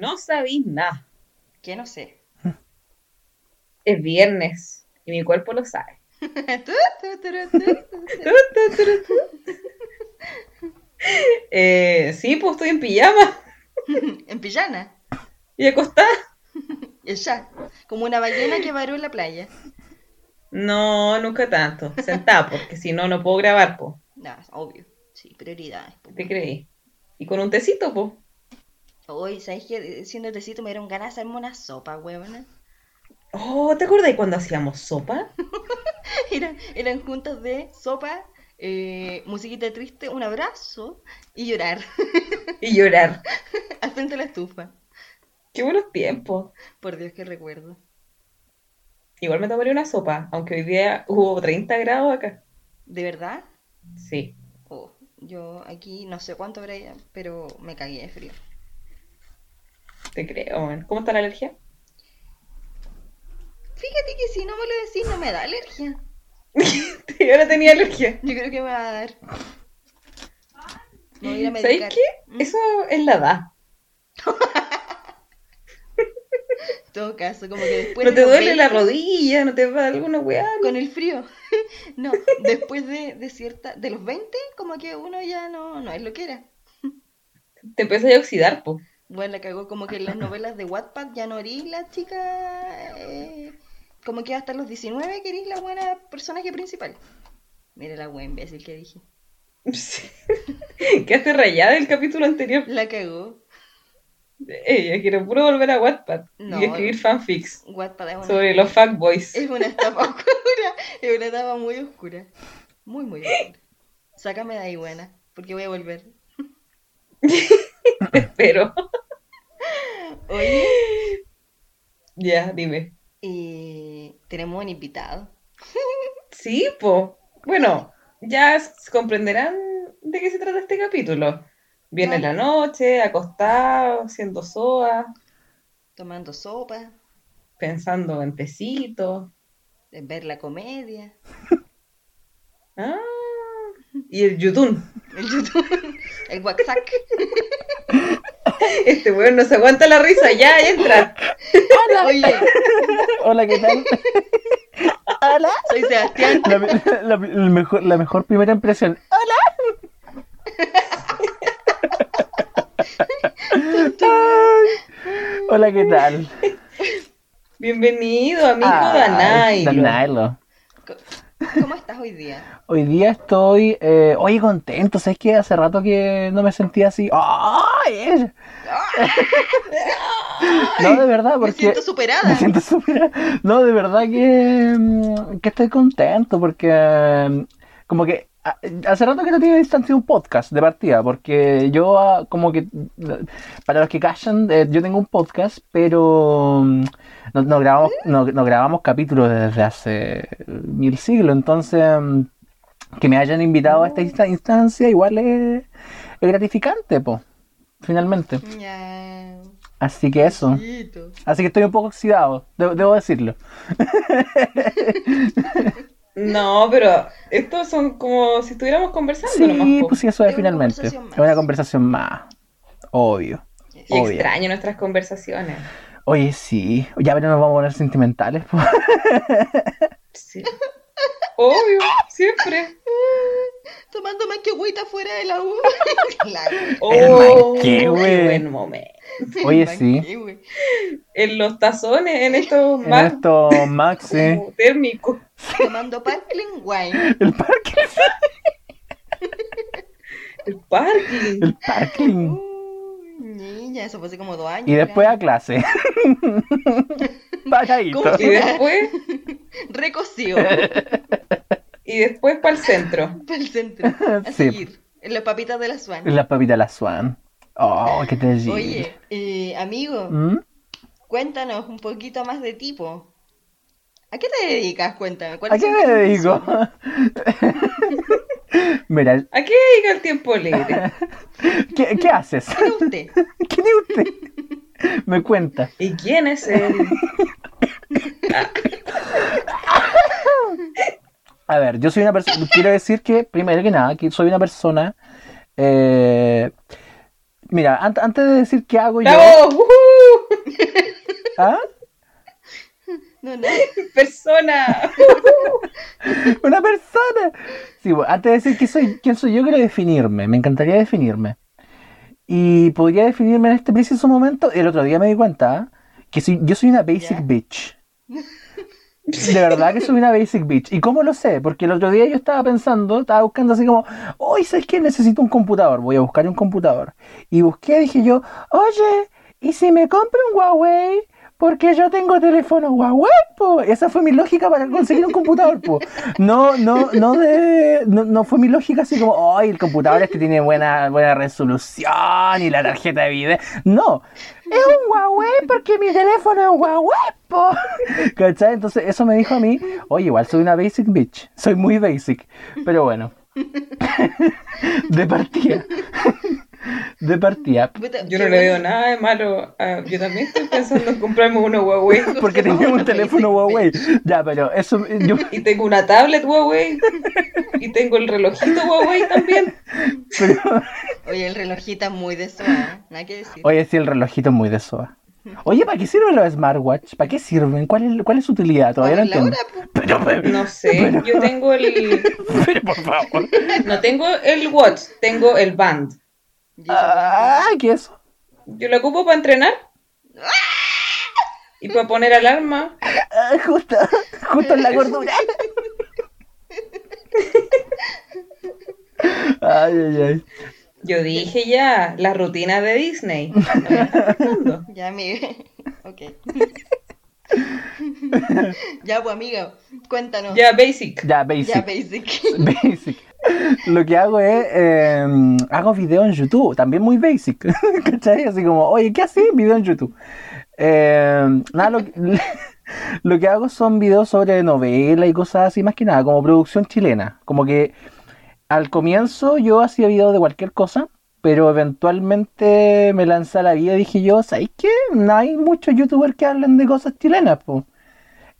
No sabéis nada. ¿Qué no sé? Es viernes y mi cuerpo lo sabe. Eh, sí, pues estoy en pijama en pijana. y acostada. Ya. Como una ballena que varó en la playa. No, nunca tanto. Sentada, porque si no, no puedo grabar, po. No, obvio. Sí, prioridades. po. ¿Te creí? Y con un tecito, po. Hoy, ¿sabes qué? Siendo tecito me dieron ganas de hacerme una sopa, huevona. Oh, ¿te acuerdas cuando hacíamos sopa? Eran, eran juntas de sopa, eh, musiquita triste, un abrazo y llorar Y llorar. al frente de la estufa. Qué buenos tiempos. Por Dios, que recuerdo. Igual me tomaría una sopa, aunque hoy día hubo 30 grados acá. ¿De verdad? Sí. Oh, yo aquí no sé cuánto habrá, pero me cagué de frío. Te creo, man. ¿Cómo está la alergia? Fíjate que si no me lo decís no me da alergia. Yo ahora tenía alergia. Yo creo que me va a dar. Me voy a ir a ¿Sabes medicar. qué? ¿Mm? Eso es la edad. En todo caso, como que después No te duele la 20, rodilla, no te va alguna weá. Con el frío. No, después de, de cierta, de los 20, como que uno ya no, no es lo que era. Te empiezas a oxidar, po. Bueno, la cagó como que en las novelas de Wattpad ya no eres la chica. eh, como que hasta los 19 que eres la buena personaje principal. Mira la buena imbécil que dije. Sí. Quedaste rayada el capítulo anterior. La cagó. Ella quiere puro volver a Wattpad No. y escribir fanfics Wattpad es una, sobre los fuckboys. es una etapa oscura. Es una etapa muy oscura. Muy, muy oscura. Sácame de ahí, buena. Porque voy a volver. Espero. Oye, Ya, dime. y tenemos un invitado. Sí, po. Bueno, ya comprenderán de qué se trata este capítulo. Viene la noche, acostado, haciendo soa, Tomando sopa, pensando en tecito. en ver la comedia. Ah, y el yutun. El YouTube, el WhatsApp. Este weón no se aguanta la risa, ya entra. Oye, Hola, ¿qué tal? Hola. soy Sebastián. La, mejor, la mejor primera impresión. Ay. Hola, ¿qué tal? Bienvenido, amigo Ay, Danailo. Danailo. ¿Cómo estás hoy día? Hoy día estoy, eh, oye, contento. ¿Sabes que Hace rato que no me sentía así. ¡Ay! No, de verdad, Me porque... siento superada. Me siento súper... No, de verdad que, mm, que estoy contento porque mm, como que hace rato que no tiene distancia un podcast de partida, porque yo ah, como que, para los que callan, eh, yo tengo un podcast, pero mm, no, no grabamos, no, no grabamos capítulos desde hace mil siglos, entonces mm, que me hayan invitado a esta insta- instancia igual es, es gratificante, po, finalmente. Así que eso. Así que estoy un poco oxidado, debo decirlo. No, pero estos son como si estuviéramos conversando nomás. Sí, po. pues sí, eso es, finalmente. conversación Es una más. conversación más. Obvio. Y obvio. extraño nuestras conversaciones. Oye, sí. Ya, pero nos vamos a poner sentimentales. po. Sí. Obvio, siempre. Tomando más que agüita fuera de la U. La Oh, qué buen momento. Oye, sí. En los tazones, en estos En más esto, Max, sí. térmicos. Tomando Parkling Wine. El parque. El parking. El parking. Uy, niña, eso fue hace como dos años. Y después a clase. Pagadito. ¿Cómo Y después, Recocido. y después para el centro. Para el centro. A Sí. seguir. En las papitas de la Swan. La papita de la Swan. Oh, qué te digo. Oye, eh, amigo, ¿Mm? cuéntanos un poquito más de tipo. ¿A qué te dedicas? Cuéntame. ¿A ¿cuáles qué me dedico? Mira, ¿A qué dedica el tiempo libre? ¿qué, qué haces? ¿Quién es usted? ¿Quién es usted? Me cuenta. ¿Y quién es él? A ver, yo soy una persona. Quiero decir que, primero que nada, que soy una persona. eh, mira, ant- antes de decir qué hago yo. ¿Ah? No, no. Persona. Una persona. Sí, bueno, antes de decir quién soy, quién soy yo, quiero definirme. Me encantaría definirme. Y podría definirme en este preciso momento. El otro día me di cuenta ¿ah? que soy- yo soy una basic bitch. De verdad que soy una basic bitch. ¿Y cómo lo sé? Porque el otro día yo estaba pensando, estaba buscando así como, hoy ¿sabes qué? Necesito un computador. Voy a buscar un computador. Y busqué, dije yo, oye, ¿y si me compro un Huawei? Porque yo tengo teléfono Huawei, po. Esa fue mi lógica para conseguir un computador, po. No, no, no de, no, no fue mi lógica así como, ay, el computador este tiene buena, buena resolución y la tarjeta de video. No, es un Huawei porque mi teléfono es un Huawei, po. ¿Cachai? Entonces eso me dijo a mí, oye, igual soy una basic bitch. Soy muy basic. Pero bueno. De partida. De partida. Yo no le veo nada de malo. a- yo también estoy pensando en comprarme uno Huawei. Porque tenía un teléfono Huawei. Ya, pero eso yo Y tengo una tablet Huawei. Y tengo el relojito Huawei también. pero- Oye, el relojita muy de soa, nada que decir. Oye, sí, el relojito es muy de soa. Oye, ¿para qué sirven los smartwatch? ¿Para qué sirven? ¿Cuál es, cuál es su utilidad? Todavía no entiendo. hora, po. Pero, pero, No sé, yo tengo el. pero, por favor. No tengo el watch, tengo el band. Ah, ¿qué es eso? Yo lo ocupo para entrenar. Y para poner alarma. Ah, justo, justo en la gordura. Ay, ay, ay. Yo dije ya, la rutina de Disney. No me. Ya, amiga. Ok. ya, pues, amiga, cuéntanos. Ya, basic. Ya, basic. Ya, basic. Basic. Lo que hago es, eh, hago video en YouTube, también muy basic, ¿cachai? Así como, oye, ¿qué haces? Video en YouTube. Eh, nada, lo, lo que hago son videos sobre novela y cosas así, más que nada, como producción chilena. Como que al comienzo yo hacía videos de cualquier cosa, pero eventualmente me lancé a la vida y dije yo, ¿sabes qué? No hay muchos youtubers que hablen de cosas chilenas, pues.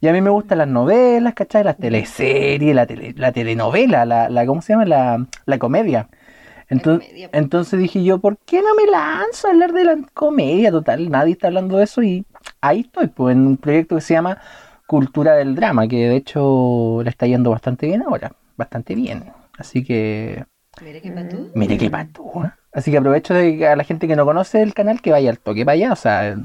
Y a mí me gustan las novelas, ¿cachai? Las teleseries, la, tele- la telenovela, la, la, ¿cómo se llama? La, la comedia. Entonces, comedia, po. entonces dije yo, ¿por qué no me lanzo a hablar de la comedia? Total, nadie está hablando de eso y ahí estoy, pues, en un proyecto que se llama Cultura del Drama, que de hecho le está yendo bastante bien ahora, bastante bien. Así que, Mira qué patú. mire qué pato. ¿eh? Así que aprovecho de que a la gente que no conoce el canal que vaya al toque allá, o sea,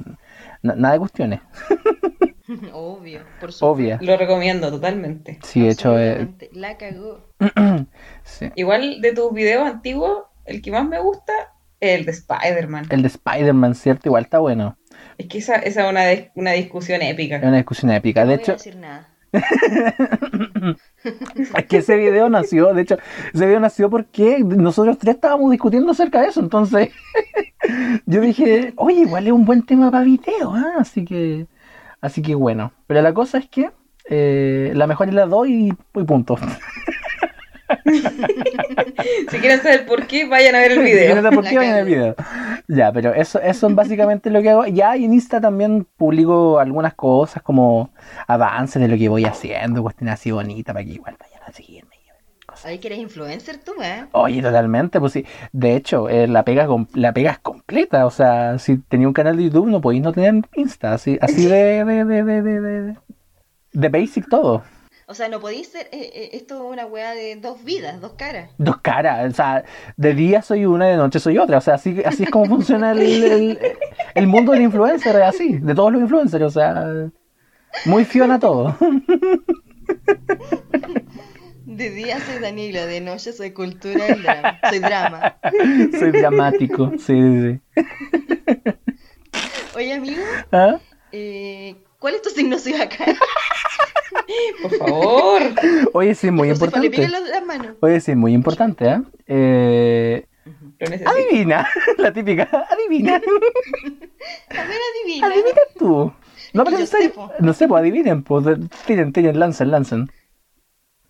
nada de cuestiones, Obvio, por supuesto. obvia. Lo recomiendo totalmente. Sí, de hecho, eh, Absolutamente. La cagó. sí. Igual de tus videos antiguos, el que más me gusta es el de Spider-Man. El de Spider-Man, ¿cierto? Igual está bueno. Es que esa, esa es una, una discusión Es épica. una discusión épica. No De voy a hecho, decir nada. es que ese video nació, de hecho, ese video nació porque nosotros tres estábamos discutiendo acerca de eso. Entonces, yo dije, oye, igual es un buen tema para video, ¿ah? Así que, así que bueno. Pero la cosa es que eh, la mejor es la doy y, y punto. Si quieren saber por qué, vayan a ver el Si video. quieren saber por qué vayan al cagué. video. Ya, pero eso, eso es básicamente lo que hago. Ya en Insta también publico algunas cosas como avances de lo que voy haciendo, cuestiones así bonitas para que igual vayan a seguirme. Ay, que eres influencer tú, ¿eh? Oye, totalmente, pues sí. De hecho, eh, la pega la pega es completa. O sea, si tenía un canal de YouTube, no podéis no tener Insta. Así, así de, de, de, de, de, de- de basic todo. O sea, no podéis ser. eh, eh, esto es una weá de dos vidas, dos caras. Dos caras, o sea, de día soy una, de noche soy otra. O sea, así, así es como funciona el, el, el mundo del influencer, es así, de todos los influencers. O sea, muy fiona todo. De día soy Danilo, de noche soy cultura del drama. Soy drama. Soy dramático, sí, sí, sí. Oye, amigo, ¿Ah? eh, ¿cuál es tu signo acá? Por favor. Oye, sí, muy importante. pican las, las manos. Oye, sí, muy importante, ¿eh? eh necesito. adivina, la típica, adivina. A ver, adivina. Adivina tú. No, pero no sé, pues adivinen, pues tiren, tiren, lancen, lancen.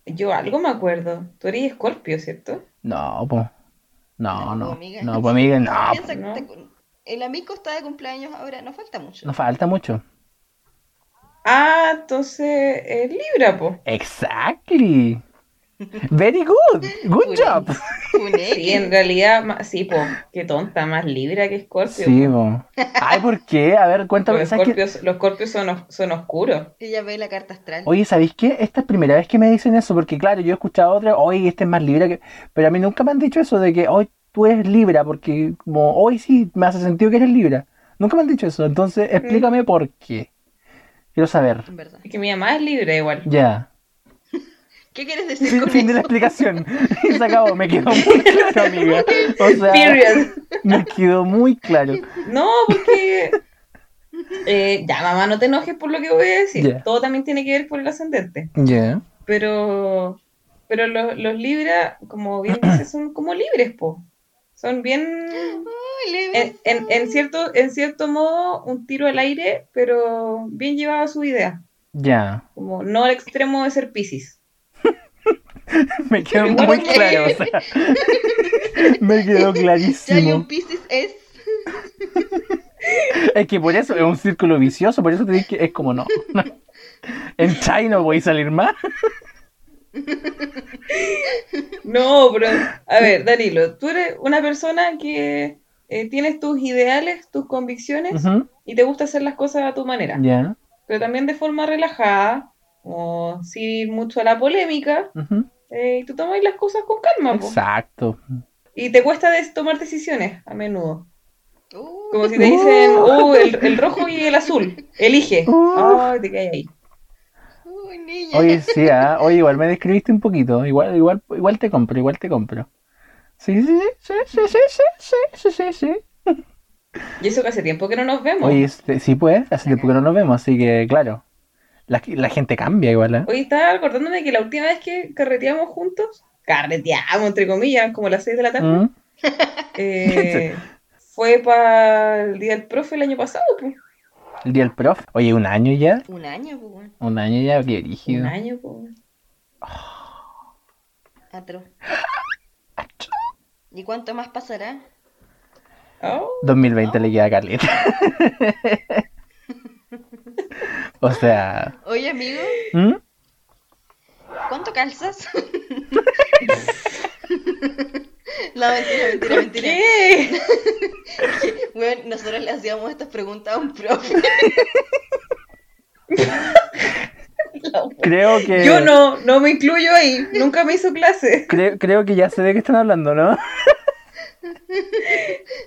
Yo algo me acuerdo. Tú eres Escorpio, ¿cierto? No, pues. No, No, no. po, amiga. No, pues amiga, no. Piensa que no. te- el amigo está de cumpleaños ahora, no falta mucho. No falta mucho. Ah, entonces es Libra, po. Exactly. Very good. Good Funé. job. Funé. Sí, en realidad, sí, po, qué tonta, más Libra que Scorpio. Sí, po. Ay, ¿por qué? A ver, cuéntame. Los. Scorpios, los Scorpios son, os- son oscuros. Ella ve la carta astral. Oye, ¿sabéis qué? Esta es primera vez que me dicen eso, porque claro, yo he escuchado otra, oye, este es más Libra que... Pero a mí nunca me han dicho eso de que hoy tú eres Libra, porque como hoy sí me hace sentido que eres Libra. Nunca me han dicho eso, entonces explícame por qué. Quiero saber. Es que mi mamá es Libra igual. Ya. ¿Qué quieres decir Fin, con fin de la explicación. Y se acabó, me quedó muy claro, amiga. O sea, Period. me quedó muy claro. No, porque... eh, ya, mamá, no te enojes por lo que voy a decir. Todo también tiene que ver por el ascendente. Ya. Pero, pero los, los Libra, como bien dices, son como libres, po. Son bien, en, en, en cierto, en cierto modo, un tiro al aire, pero bien llevado a su idea. Ya. Como no al extremo de ser Piscis. Me quedó muy claro. o sea, me quedó clarísimo. Pisces es. Es que por eso es un círculo vicioso, por eso te digo que es como no. En China no voy a salir más. No, pero, a ver, Danilo, tú eres una persona que eh, tienes tus ideales, tus convicciones y te gusta hacer las cosas a tu manera, Ya. pero también de forma relajada, o sin ir mucho a la polémica, ujú. Eh, y tú tomas las cosas con calma, po. Exacto. Y te cuesta des- tomar decisiones a menudo. Uh, Como si te dicen, uh, el, el rojo y el azul, elige. Uh. Ay, te caes ahí. uy, niña. Oye, sí, ah, Oye, igual me describiste un poquito. Igual, igual, igual te compro, igual te compro. Sí, sí, sí, sí, sí, sí, sí, sí, sí, sí. Y eso que hace tiempo que no nos vemos. Oye, este, sí, pues, hace tiempo que no nos vemos, así que, claro. La, la gente cambia igual, ¿eh? Hoy estaba acordándome que la última vez que carreteamos juntos, carreteamos entre comillas, como las 6 de la tarde, ¿Mm? eh, fue para el día del profe el año pasado, pues. El día del prof. Oye, un año ya. Un año, pues. Un año ya, qué Un rígido. año, pues. Atro. ¿Y cuánto más pasará? Oh, 2020 le queda caleta. o sea. Oye, amigo, ¿mm? ¿cuánto calzas? no, mentira, mentira, mentira. ¿Qué? Bueno, nosotros le hacíamos estas preguntas a un profe. Creo que. Yo no, no me incluyo ahí. Nunca me hizo clase. Creo, creo que ya sé de qué están hablando, ¿no?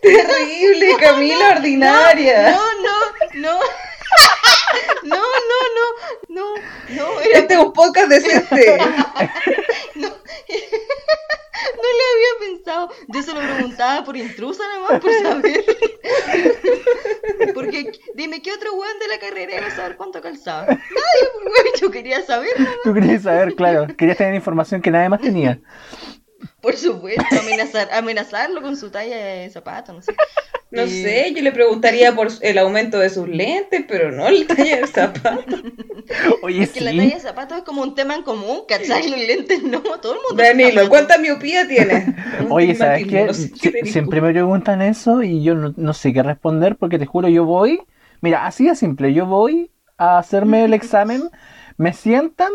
Terrible, Camila ordinaria. No, no, no. No, no, no, no, no, era- Este es un podcast decente. no, no le había pensado. Yo se lo preguntaba por intrusa nomás, por saber. Porque, dime, ¿qué otro weón de la carrera iba a saber cuánto calzaba? Nadie, pues, weón, yo quería saber. Tú querías saber, claro. Querías tener información que nadie más tenía. Por supuesto, amenazar, amenazarlo con su talla de zapato, no sé. No Eh, sé, yo le preguntaría por el aumento de sus lentes, pero no el talla del zapato. Oye, Es que la talla de zapato es como un tema en común, ¿cachai? Los lentes no, todo el mundo. Danilo, zapatos. ¿cuánta miopía tienes? Oye, ¿sabes qué? Sie-. Siempre me preguntan eso y yo no, no sé qué responder porque te juro, yo voy. Mira, así de simple. Yo voy a hacerme el examen, me sientan.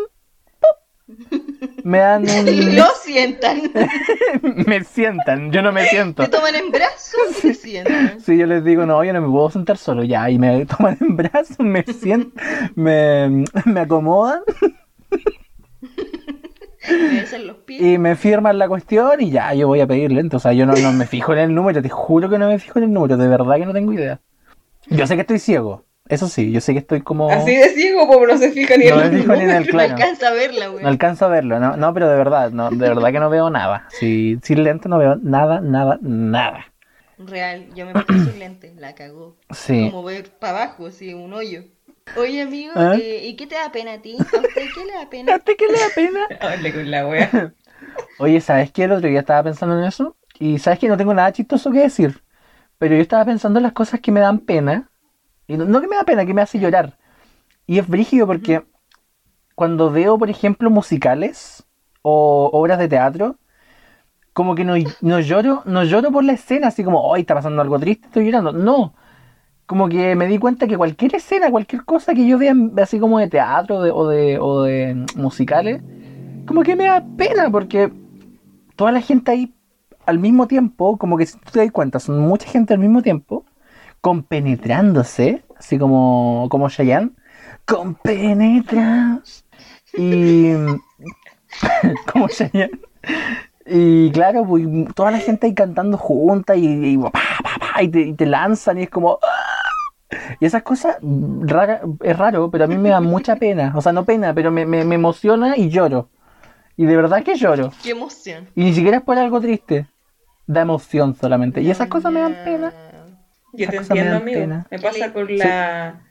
Me dan un. Lo sientan. me sientan, yo no me siento. Te toman en brazos y te sientan. Si yo les digo, no, yo no me puedo sentar solo, ya, y me toman en brazos, me sientan, me, me acomodan Me besan los pies. y me firman la cuestión y ya, yo voy a pedir lento. O sea, yo no, no me fijo en el número, te juro que no me fijo en el número, de verdad que no tengo idea. Yo sé que estoy ciego, eso sí, yo sé que estoy como... Así de ciego, como no se fija ni No en los fijo ni en el números. No claro. alcanza a verla, güey. No alcanzo a verlo, no, no, pero de verdad, no, de verdad que no veo nada. Si, sin lente no veo nada, nada, nada. Real, yo me puse sus lentes, la cagó. Sí. Como ver para abajo, así, un hoyo. Oye, amigo, ¿Ah? eh, ¿y qué te da pena a ti? ¿A usted qué le da pena? ¿A qué le da pena? Hable con la wea. Oye, ¿sabes qué? El otro día estaba pensando en eso. Y ¿sabes que No tengo nada chistoso que decir. Pero yo estaba pensando en las cosas que me dan pena. Y no, no que me da pena, que me hace llorar. Y es brígido porque cuando veo, por ejemplo, musicales o obras de teatro, como que no, no lloro, no lloro por la escena, así como, hoy está pasando algo triste, estoy llorando. No. Como que me di cuenta que cualquier escena, cualquier cosa que yo vea así como de teatro de- o, de, o de musicales, como que me da pena porque toda la gente ahí al mismo tiempo, como que si tú te das cuenta, son mucha gente al mismo tiempo, compenetrándose, así como, como Cheyenne, compenetras. Y. como Cheyenne. Y claro, pues, toda la gente ahí cantando junta y, y, pa, pa, pa, y te, y te lanzan y es como. ¡ah! Y esas cosas, rara, es raro, pero a mí me da mucha pena. O sea, no pena, pero me, me, me emociona y lloro. Y de verdad que lloro. Qué emoción. Y ni siquiera es por algo triste. Da emoción solamente. Y esas cosas me dan pena. Yo te me entiendo, amigo. pena. Me pasa con la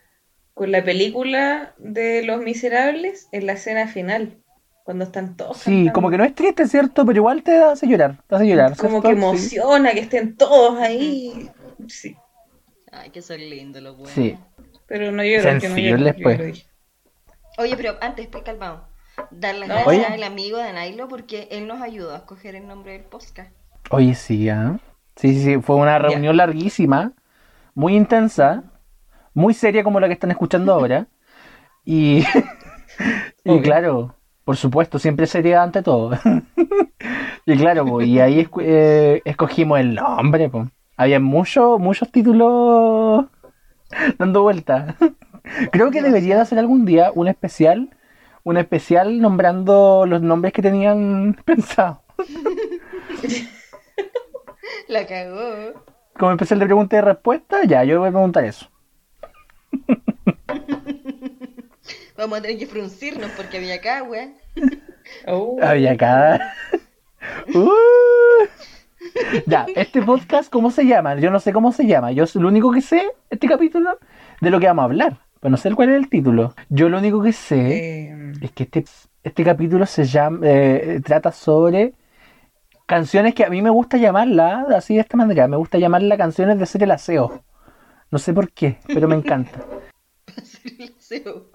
con la película de Los Miserables en la escena final, cuando están todos Sí, cantando. como que no es triste, ¿cierto? Pero igual te hace llorar. Te hace llorar. como ¿cierto? que Sí. emociona que estén todos ahí. Sí, Ay, que son lindos los buenos. Sí. pero no lloro, que no Sensibles, lloro, pues. lo dije. Oye, pero antes, pues, calmado. Dar las No. gracias Oye. al amigo de Nailo porque él nos ayudó a escoger el nombre del podcast. Oye, sí, ¿ah? Sí, sí, sí. Fue una reunión larguísima, muy intensa, muy seria como la que están escuchando ahora. Y, y claro, por supuesto, siempre seria ante todo. y claro, y ahí eh, escogimos el nombre, pues. Había muchos, muchos títulos dando vueltas. Creo que debería hacer algún día un especial, un especial nombrando los nombres que tenían pensado. La cagó. Como especial de pregunta y respuesta, ya, yo voy a preguntar eso. Vamos a tener que fruncirnos porque había acá, weón. Oh, Había acá. Uh. Ya, este podcast, ¿cómo se llama? Yo no sé cómo se llama. Yo lo único que sé, este capítulo, de lo que vamos a hablar. Pero no sé cuál es el título. Yo lo único que sé eh, es que este, este capítulo se llama, eh, trata sobre canciones que a mí me gusta llamarla así de esta manera. Me gusta llamarla canciones de hacer el aseo. No sé por qué, pero me encanta. Hacer el aseo.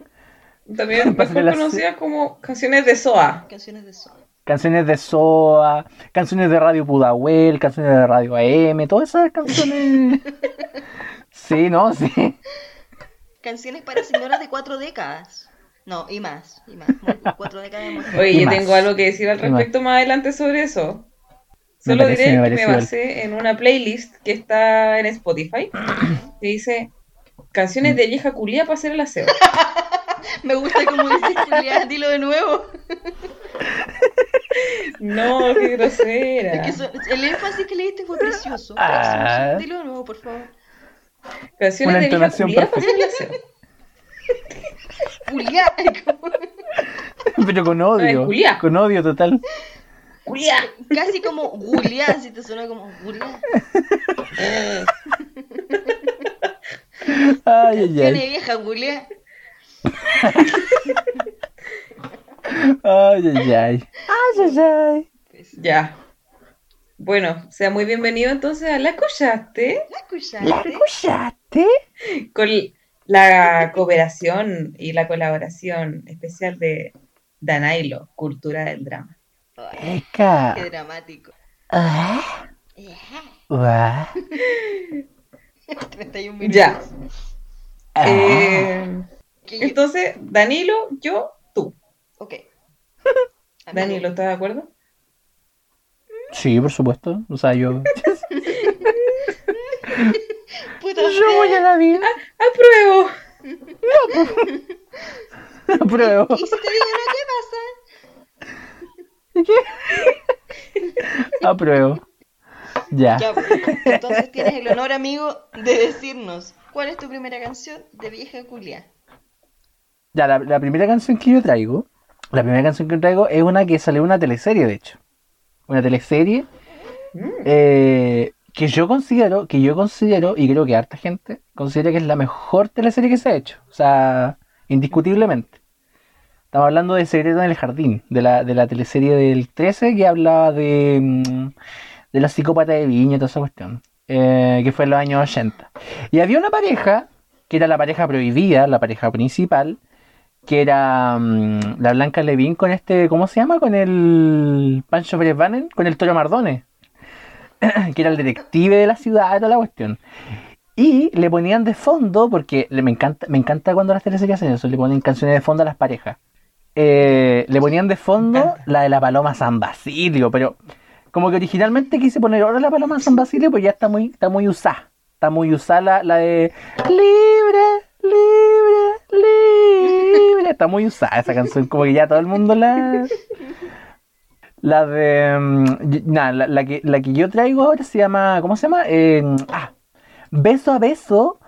también mejor conocidas como canciones de SOA. Canciones de sol. Canciones de SOA, canciones de Radio Pudahuel, canciones de Radio AM, todas esas canciones. Sí, no, sí. Canciones para señoras de cuatro décadas. No, y más. Y más. Cuatro décadas de mujer. Oye, Y yo más. tengo algo que decir al más. respecto más adelante sobre eso. Me Solo parece, diré me que me basé en una playlist que está en Spotify que dice canciones de vieja culia para hacer el aseo. Me gusta como dices, Julián. Dilo de nuevo. No, qué grosera. Es que eso- el énfasis que le diste fue precioso. Ah. precioso. Dilo de nuevo, por favor. Canciones Una de vieja culia para hacer el aseo. Como- Pero con odio. Con odio total. Culia. Casi como Julián, si te suena como Julián. Ay, ay, Tiene vieja Julián. Ay, ay, ay. Ay, ay, ay. Pues, Ya. Bueno, sea muy bienvenido entonces a La Escuchaste ¿La escuchaste? ¿La escuchaste? con la cooperación y la colaboración especial de Danailo, Cultura del Drama. Qué dramático. Ah, Ajá. ah, 31 minutos. Ya. ah. Eh, entonces, Danilo, yo, tú. Ok. Danilo, ¿estás de acuerdo? Sí, por supuesto. O sea, yo. puta Yo voy a la vida. ¡Apruebo! Pruebo. ¿Y si te digo no, qué Apruebo. Ya. pues. Entonces tienes el honor, amigo, de decirnos cuál es tu primera canción de vieja culia. Ya, la, la primera canción que yo traigo, la primera canción que traigo es una que salió en una teleserie, de hecho. Una teleserie Mm. eh, que yo considero, que yo considero, y creo que harta gente, considera que es la mejor teleserie que se ha hecho. O sea, indiscutiblemente. Estamos hablando de Secreto en el Jardín, de la, de la teleserie del 13 que hablaba de, mm, de la psicópata de Viña y toda esa cuestión, eh, que fue en los años 80. Y había una pareja, que era la pareja prohibida, la pareja principal, que era mm, la Blanca Levín con este, ¿cómo se llama? Con el Pancho Pérez con el Toro Mardone, que era el detective de la ciudad, toda la cuestión. Y le ponían de fondo, porque me encanta, me encanta cuando las teleseries hacen eso, le ponen canciones de fondo a las parejas. Eh, le ponían de fondo la de la Paloma San Basilio, pero como que originalmente quise poner ahora la Paloma San Basilio, pues ya está muy, está muy usada. Está muy usada la, la de libre, libre, libre. Está muy usada esa canción, como que ya todo el mundo la. La de. mm, y- Nada, la, la que, la que yo traigo ahora se llama. ¿Cómo se llama? Eh, ah, beso a beso,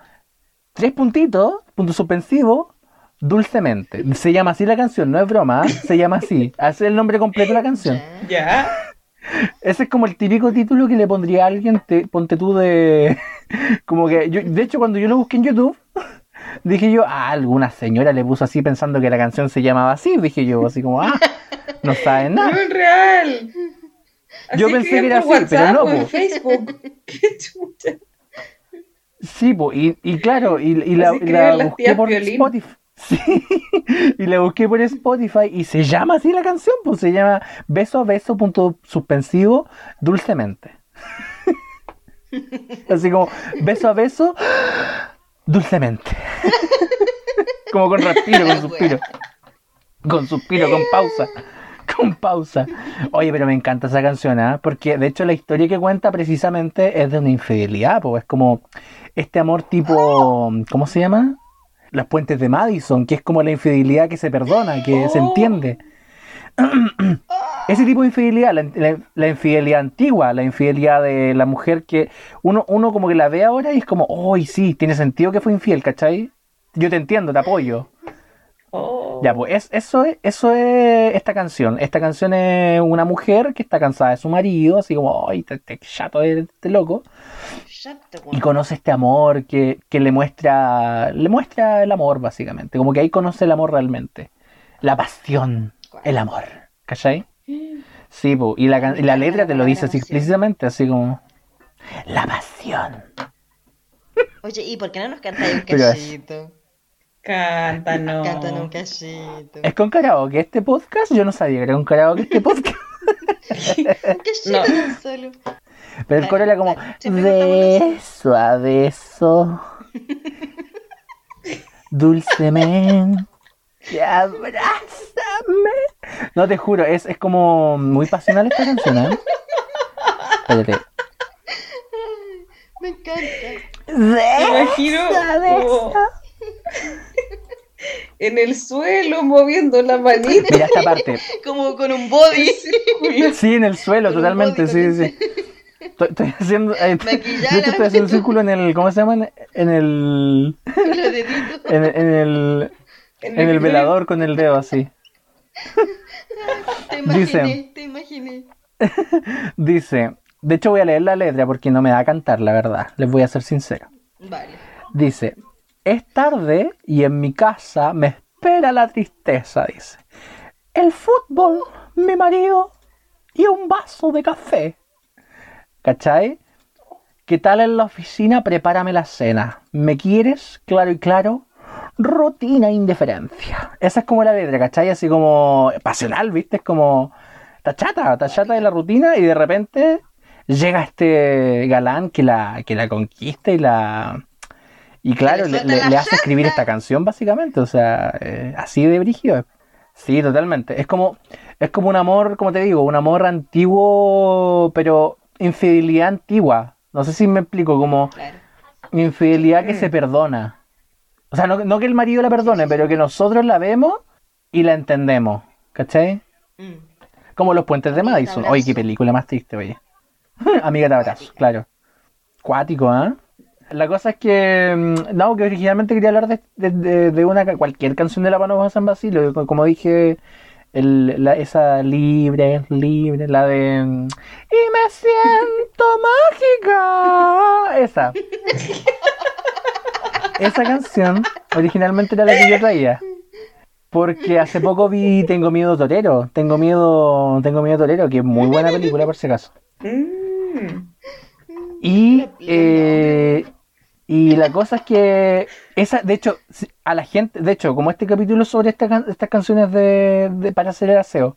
tres puntitos, punto suspensivo, dulcemente. Se llama así la canción, no es broma, ¿ah? se llama así. Ese es el nombre completo de la canción. Ya. Ese es como el típico título que le pondría a alguien, te- ponte tú de... Como que, yo, de hecho, cuando yo lo busqué en YouTube, dije yo, ah, alguna señora le puso así pensando que la canción se llamaba así, dije yo, así como, ah, no saben No nada. es real. Así Yo pensé que era así, pero WhatsApp no, o en po. Facebook. Qué chucha. Sí, po, y, y claro, y, y la, busqué por violín. Spotify. Sí, y la busqué por Spotify y se llama así la canción, pues se llama Beso a beso, punto suspensivo, dulcemente. Así como beso a beso, dulcemente. Como con respiro, con suspiro. Con suspiro, con pausa. Con pausa. Oye, pero me encanta esa canción, ¿ah? Porque de hecho la historia que cuenta precisamente es de una infidelidad, pues es como este amor tipo, ¿cómo se llama? Las puentes de Madison, que es como la infidelidad que se perdona, que se Oh. entiende. Ese tipo de infidelidad, la, la- la infidelidad antigua, la infidelidad de la mujer que uno, uno como que la ve ahora y es como, ¡ay, sí! Tiene sentido que fue infiel, ¿cachai? Yo te entiendo, te apoyo. Oh. Ya, pues es- eso, es, eso es esta canción. Esta canción es una mujer que está cansada de su marido, así como, ¡ay, este, este chato de este loco! Y conoce este amor que, que le muestra, le muestra el amor, básicamente. Como que ahí conoce el amor realmente. La pasión, el amor. ¿Cachai? Sí, po, y la, y la letra te lo dice así explícitamente, así como... La pasión. Oye, ¿y por qué no nos cantáis un cachito? Cántanos. Cántanos un cachito. ¿Es con karaoke este podcast? Yo no sabía que era con karaoke este podcast. Un cachito No. solo. Pero el coro era como... Beso a beso. Dulcemente. Abrázame. No te juro, es, es como muy pasional esta canción, ¿eh? Espérate. Me encanta. Me imagino como en el suelo moviendo la manita. Mira esta parte. Como con un body. Sí, en el suelo, Con totalmente, sí, sí. Estoy, estoy haciendo. eh, de hecho, estoy haciendo un círculo en el. ¿Cómo se llama? En- el. En el. En el velador con el dedo así. Te imaginé, Dice- te imaginé. Dice. De hecho, voy a leer la letra porque no me da a cantar, la verdad. Les voy a ser sincero. Vale. Dice, es tarde y en mi casa me espera la tristeza, dice. El fútbol, mi marido y un vaso de café. ¿Cachai? ¿Qué tal en la oficina? Prepárame la cena. ¿Me quieres? Claro y claro. Rutina e indiferencia. Esa es como la letra, ¿cachai? Así como pasional, ¿viste? Es como... Está chata, está chata de la rutina y de repente llega este galán que la, que la conquista y la... Y claro, le hace escribir esta canción básicamente, o sea, eh, así de brígido. Sí, totalmente. Es como, es como un amor, como te digo, un amor antiguo, pero infidelidad antigua. No sé si me explico, como Claro. infidelidad que se perdona. O sea, no, no que el marido la perdone, pero que nosotros la vemos y la entendemos. ¿Cachai? Mm. Como los puentes de Madison. Oye, qué película más triste, oye. Amiga, te abrazo, claro. Cuático, ¿ah? La cosa es que, mm, no, que originalmente quería hablar de, de- de- de una cualquier canción de la Panova San Basilio, co- como dije, el- la- esa libre, libre, la de mm, y me siento mágica, esa. Esa canción originalmente era la que yo traía. Porque hace poco vi Tengo miedo torero, Tengo miedo, Tengo miedo torero, que es muy buena película por si acaso. Mm. Y, eh, y la cosa es que esa, de hecho, a la gente, de hecho, como este capítulo sobre esta estas canciones de, de- para hacer el aseo,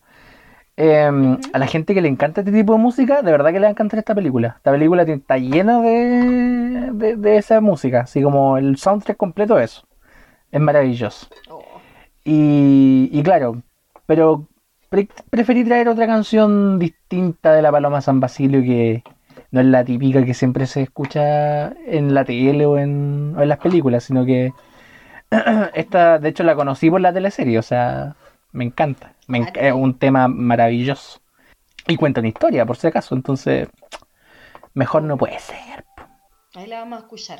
eh, a la gente que le encanta este tipo de música, de verdad que le va a encantar esta película. Esta película está llena de, de, esa música, así como el soundtrack completo de eso. Es maravilloso. Y, y claro, Pero pre- preferí traer otra canción distinta de la Paloma San Basilio que no es la típica que siempre se escucha en la tele o en, o en las películas, sino que esta, de hecho, la conocí por la teleserie, o sea, me encanta. Me enc- es un tema maravilloso. Y cuenta una historia, por si acaso, entonces, mejor no puede ser. Ahí la vamos a escuchar.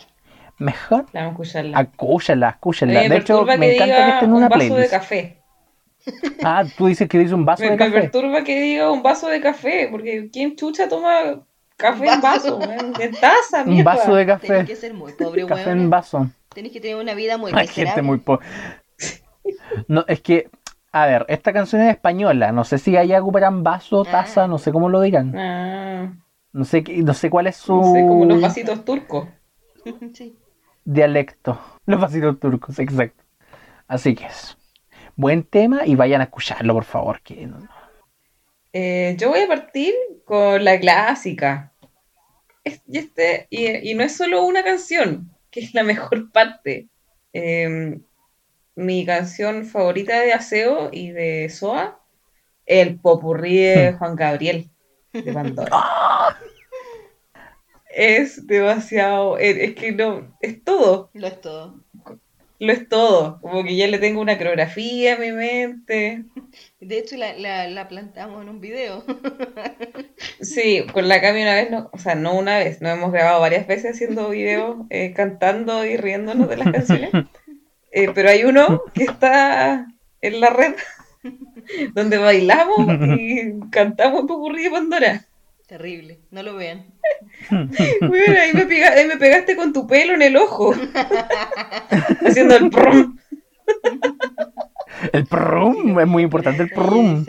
Mejor, La vamos a escucharla. acúchala, escúchala. me De hecho, me que encanta que esté en un una vaso de playlist. café. Ah, tú dices que dice un vaso Me, de me café. perturba que diga un vaso de café, porque ¿quién chucha toma café en Vaso. weón? En taza, Un mierda. vaso de café. que ser muy pobre, Café weón. en vaso. Tenés que tener una vida muy Hay gente muy pobre. No, es que, a ver, esta canción es española. No sé si allá ocuparán vaso, taza, Ah. no sé cómo lo dirán. Ah, No sé, no sé cuál es su no sé, como los vasitos turcos. sí. dialecto. Los vasitos turcos, exacto. Así que es. Buen tema y vayan a escucharlo, por favor. Que Eh, yo voy a partir con la clásica. Es- Y, este, y, y no es solo una canción, que es la mejor parte. Eh, mi canción favorita de Aseo y de Soa, el popurrí de Juan Gabriel, de Pandora. Es demasiado, es, es que no, es todo, Lo es todo. lo es todo. Como que ya le tengo una coreografía en mi mente. De hecho, la, la, la plantamos en un video. Sí, con la Cami una vez, no, o sea, no una vez, nos hemos grabado varias veces haciendo videos, eh, cantando y riéndonos de las canciones. Eh, pero hay uno que está en la red donde bailamos y cantamos Popurrí de Pandora. Terrible. No lo vean. Bueno, ahí me, pega- ahí me pegaste con tu pelo en el ojo, haciendo el prum. El prum, es muy importante el Sí, prum.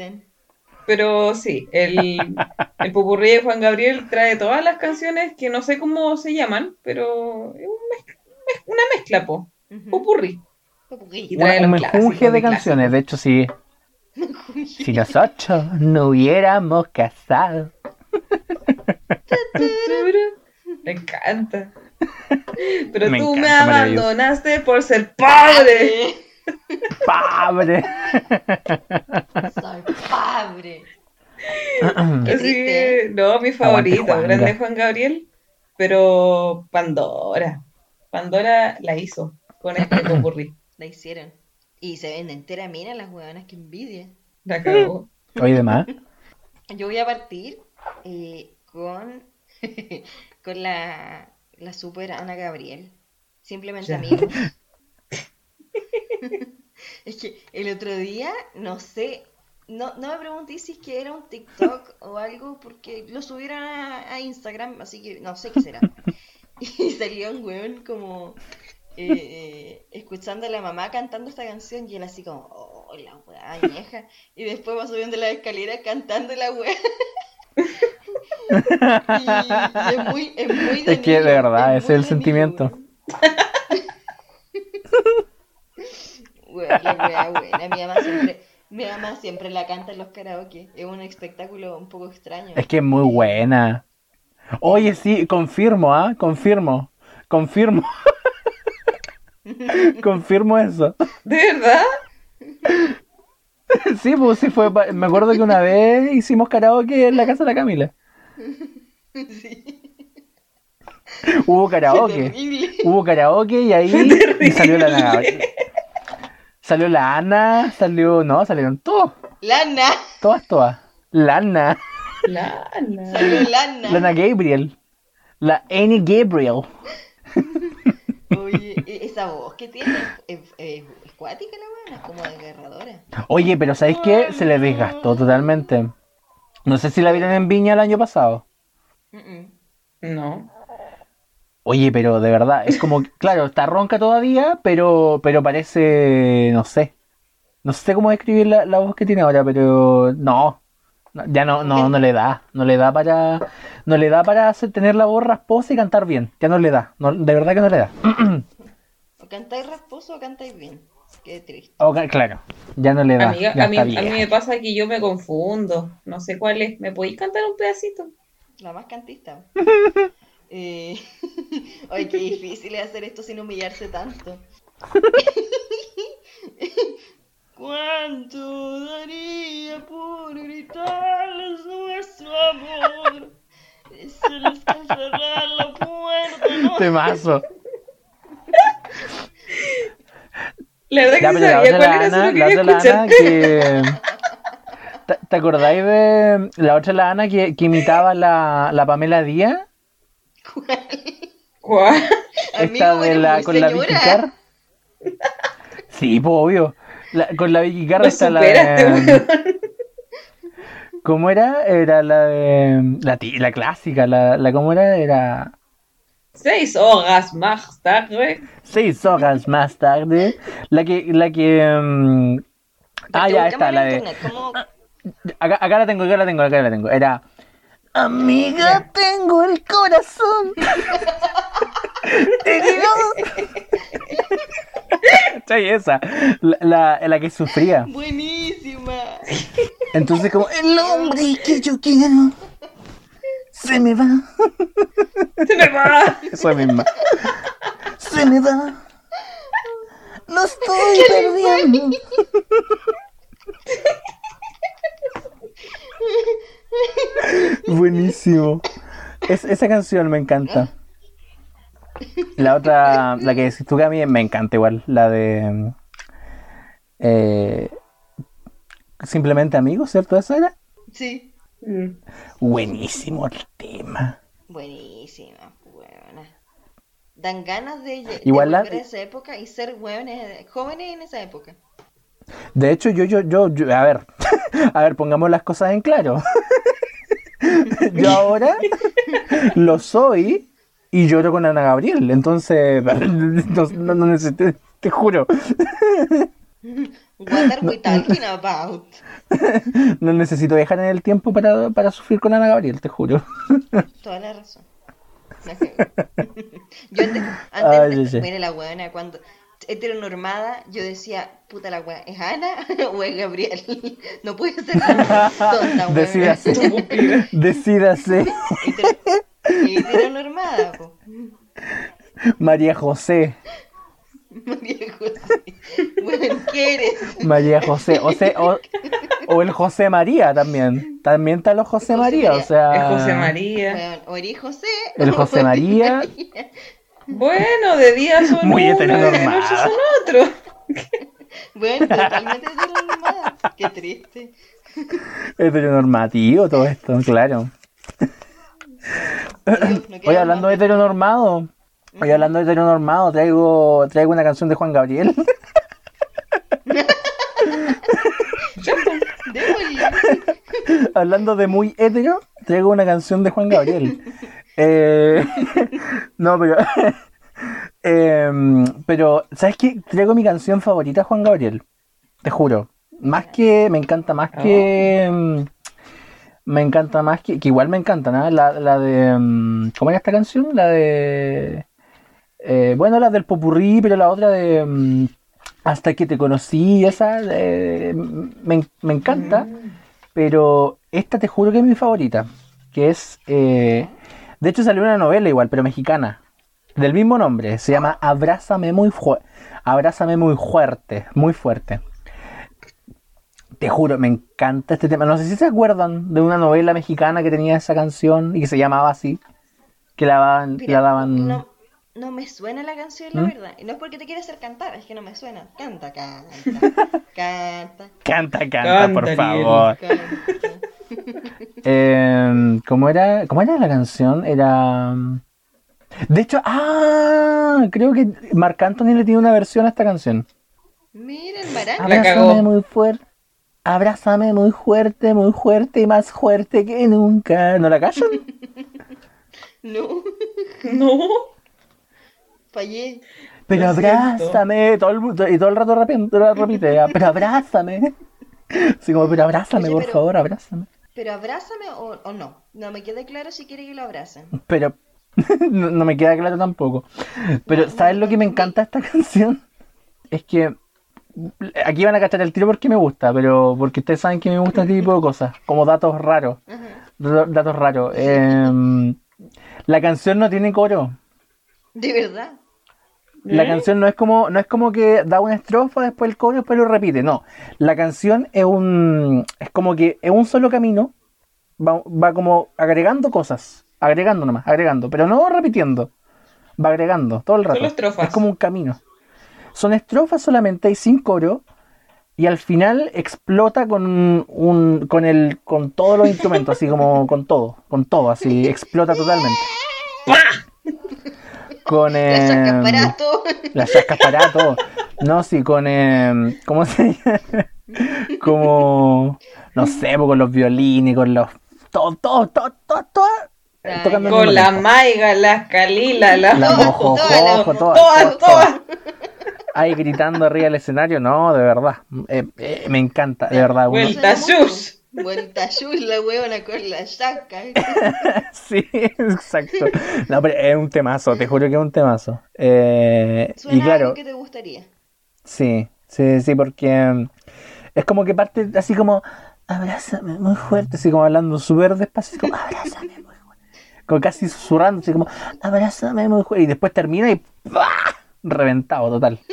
Pero sí, el, el Popurrí de Juan Gabriel trae todas las canciones que no sé cómo se llaman, pero es un mez- mez- una mezcla, po. Y trae Un, un menjunje de canciones, de hecho sí. Si nosotros no hubiéramos casado. Me encanta. Pero Me tú me encanta, abandonaste por ser pobre. ¡Padre! Soy Así que, no, mi favorito, grande Juan Gabriel. Pero Pandora. Pandora la hizo con este popurrí. La hicieron. Y se ven entera, mira las huevonas que envidia. La cagó. Oye, demás. Yo voy a partir eh, con, con la, la super Ana Gabriel. Simplemente Ya. amigos. es que el otro día, no sé, no, no me pregunté si es que era un TikTok o algo, porque lo subieron a, a Instagram, así que no sé qué será. Y salió un weón como eh, eh, escuchando a la mamá cantando esta canción y él así como, oh, la weá vieja. Y después va subiendo la escalera cantando la weá. Y, y es muy, es muy de Es que de verdad, es ese es el sentimiento. Buena. Mi mamá siempre, mi mamá siempre la canta en los karaoke. Es un espectáculo un poco extraño. Es que es muy buena. Oye, sí, confirmo, ¿ah? Confirmo. Confirmo. confirmo eso. ¿De verdad? Sí, pues sí fue. pa- Me acuerdo que una vez hicimos karaoke en la casa de la Camila. Sí, Hubo karaoke. Hubo karaoke y ahí y salió la Ana. Salió la Ana, salió. No, salieron todos. Lana, Todas, todas. Lana. Lana. salió Lana. Lana Gabriel. La Annie Gabriel. Oye, e- esa voz que tiene es, es, es cuática la es como desgarradora. Oye, pero ¿sabéis qué? Se le desgastó totalmente. No sé si la vieron en Viña el año pasado. No. Oye, pero de verdad, es como, claro, está ronca todavía, pero, pero parece, no sé. No sé cómo describir la, la voz que tiene ahora, pero no. Ya no, no, no le da. No le da para, no le da para hacer, tener la voz rasposa y cantar bien. Ya no le da. No, de verdad que no le da. O cantáis rasposo o cantáis bien. Qué triste. Ok, claro, ya no le da. Amiga, ya a mí, a mí me pasa que yo me confundo. No sé cuál es. ¿Me podéis cantar un pedacito? La más cantista. Eh, Ay, qué difícil es hacer esto sin humillarse tanto. ¿Cuánto daría por gritarles nuestro amor? Solo es que cerrar la puerta, no. Temazo. La verdad que Ya, la sabía otra cuál era, la Ana, la otra la Ana escucharte. que... ¿Te, te acordáis de la otra la Ana que, que imitaba la, la Pamela Díaz? ¿Cuál? Esta de la, con la Vicky. Carr. Sí, pues obvio. La- con la Vicky Carr está la de... ¿Cómo era? Era la de... La, la clásica, la, la... ¿Cómo era? Era... Seis horas más tarde. Seis horas más tarde. La que... La que... mm, Ah, ya está, la de... internet, ¿cómo- Acá, acá la tengo, acá la tengo, acá la tengo. Era... Amiga, tengo el corazón. herido". ¿Cachai? esa. La, la, la que sufría. Buenísima. Entonces como, el hombre que yo quiero se me va. Se me va. Esa misma. Se me va. Lo estoy perdiendo. Buenísimo. Es- esa canción me encanta. La otra, la que decís tú que a mí me encanta igual, la de... eh, simplemente amigos, ¿cierto? ¿Esa era? Sí. Mm. Buenísimo el tema. Buenísima, buena. Dan ganas de, de Igual la- volver a esa época y ser jóvenes en esa época. De hecho, yo, yo, yo, yo- a ver, a ver, pongamos las cosas en claro. Yo ahora lo soy y lloro con Ana Gabriel, entonces no, no- no necesito, te juro, What are we talking about? no necesito viajar en el tiempo para, para sufrir con Ana Gabriel, te juro. Toda la razón. No sé. Yo antes, mira la hueona, cuando heteronormada, yo decía, puta la hueá, ¿es Ana o es Gabriel? No puede ser tonta hueona. Decídase, decídase, Hetero- Heteronormada, po. María José, María José. Bueno, ¿qué eres? María José, o, sea, o, o el José María también, también está los José José María, o sea, Es José María. Bueno, o eres José. El José María. Bueno, de día son Muy uno y de noche son otro. Bueno, totalmente heteronormada. Qué triste. heteronormativo todo esto, claro. Dios, no Hoy hablando de heteronormado, hoy hablando de heteronormado, traigo, traigo una canción de Juan Gabriel. Hablando de muy hetero, traigo una canción de Juan Gabriel. Eh, no, pero. em, pero, ¿sabes qué? Traigo mi canción favorita Juan Gabriel. Te juro. Más que. Me encanta más que. em, Me encanta más que. Que igual me encanta, ¿no? La, la de. em, ¿Cómo era esta canción? La de. eh, bueno, la del Popurrí, pero la otra de. Hasta que te conocí, esa. eh, me, me encanta. Pero esta te juro que es mi favorita. Que es. De hecho, salió una novela igual, pero mexicana. Del mismo nombre. Se llama Abrázame muy fuerte. Abrázame muy fuerte. Muy fuerte. Te juro, me encanta este tema. No sé si se acuerdan de una novela mexicana que tenía esa canción y que se llamaba así. Que la la daban... no, no me suena la canción, la ¿Mm? verdad. Y no es porque te quiera hacer cantar, es que no me suena. Canta, canta, canta, Canta, canta, Canta, por favor. canta. Eh, ¿cómo era? ¿Cómo era la canción? Era. De hecho, ah, creo que Marc Anthony le tiene una versión a esta canción. Cagó. Abrázame muy fuerte. Abrázame muy fuerte, muy fuerte y más fuerte que nunca. ¿No la callan? No, No. Fallé. Pero abrázame. Todo el, y todo el rato repite. Pero abrázame. Así como, pero abrázame, Oye, por pero- favor, abrázame. Pero abrázame o, o no. No me queda claro si quiere que lo abracen. Pero no, no me queda claro tampoco. Pero, ¿sabes lo que me encanta de esta canción? Es que aquí van a cachar el tiro porque me gusta, pero porque ustedes saben que me gusta este tipo de cosas, como datos raros. Ajá. Datos raros. Em, la canción no tiene coro. De verdad. La ¿Eh? canción no es como no es como que da una estrofa, después el coro, después lo repite. No, la canción es un es como que es un solo camino. Va, va como agregando cosas, agregando nomás, agregando, pero no repitiendo. Va agregando todo el rato. Solo estrofas. Es como un camino. Son estrofas solamente y sin coro. Y al final explota con un con el con todos los instrumentos, así como con todo, con todo, así explota totalmente. Con La em, todo. las chascas para todo. No, sí, con em, ¿cómo se llama? Como no sé, pues, con los violines, con los todo, todo, todo, todo, todo, eh, al Con la tiempo. maiga, las calilas, las La Todas, mojo, todas, todas, todas, todas. Ahí gritando arriba del escenario, no, de verdad. Eh, eh, me encanta, de verdad. uno- Vuelta Shush. Vuelta Shush, la huevona con la saca. Sí, exacto. No, pero es un temazo, te juro que es un temazo. Eh, Suena y algo claro, que te gustaría. sí, sí, sí, porque mm, es como que parte así como, abrázame muy fuerte, así como hablando súper despacio, así como, abrázame muy fuerte. Como casi susurrando, así como, abrázame muy fuerte. Y después termina y ¡pah! reventado total.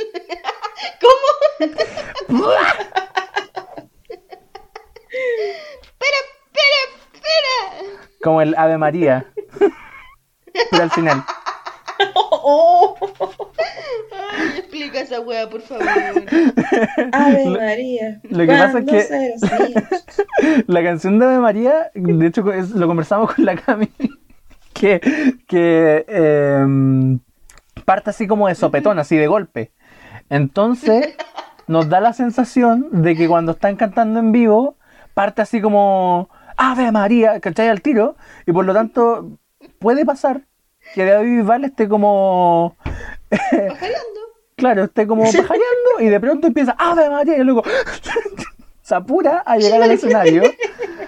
Como el Ave María. Pero al final. Oh, Ay, explica esa wea, por favor. Ave Lo- María. lo que pasa es ¿cuándo que-? La canción de Ave María, de hecho es- lo conversamos con la Cami, que, que em, parte así como de sopetón, así de golpe. Entonces nos da la sensación de que cuando están cantando en vivo, parte así como Ave María, ¿cachai? Al tiro, y por lo tanto puede pasar que David Bisbal esté como... Pajareando. Claro, esté como pajareando y de pronto empieza Ave María y luego se apura a llegar al escenario.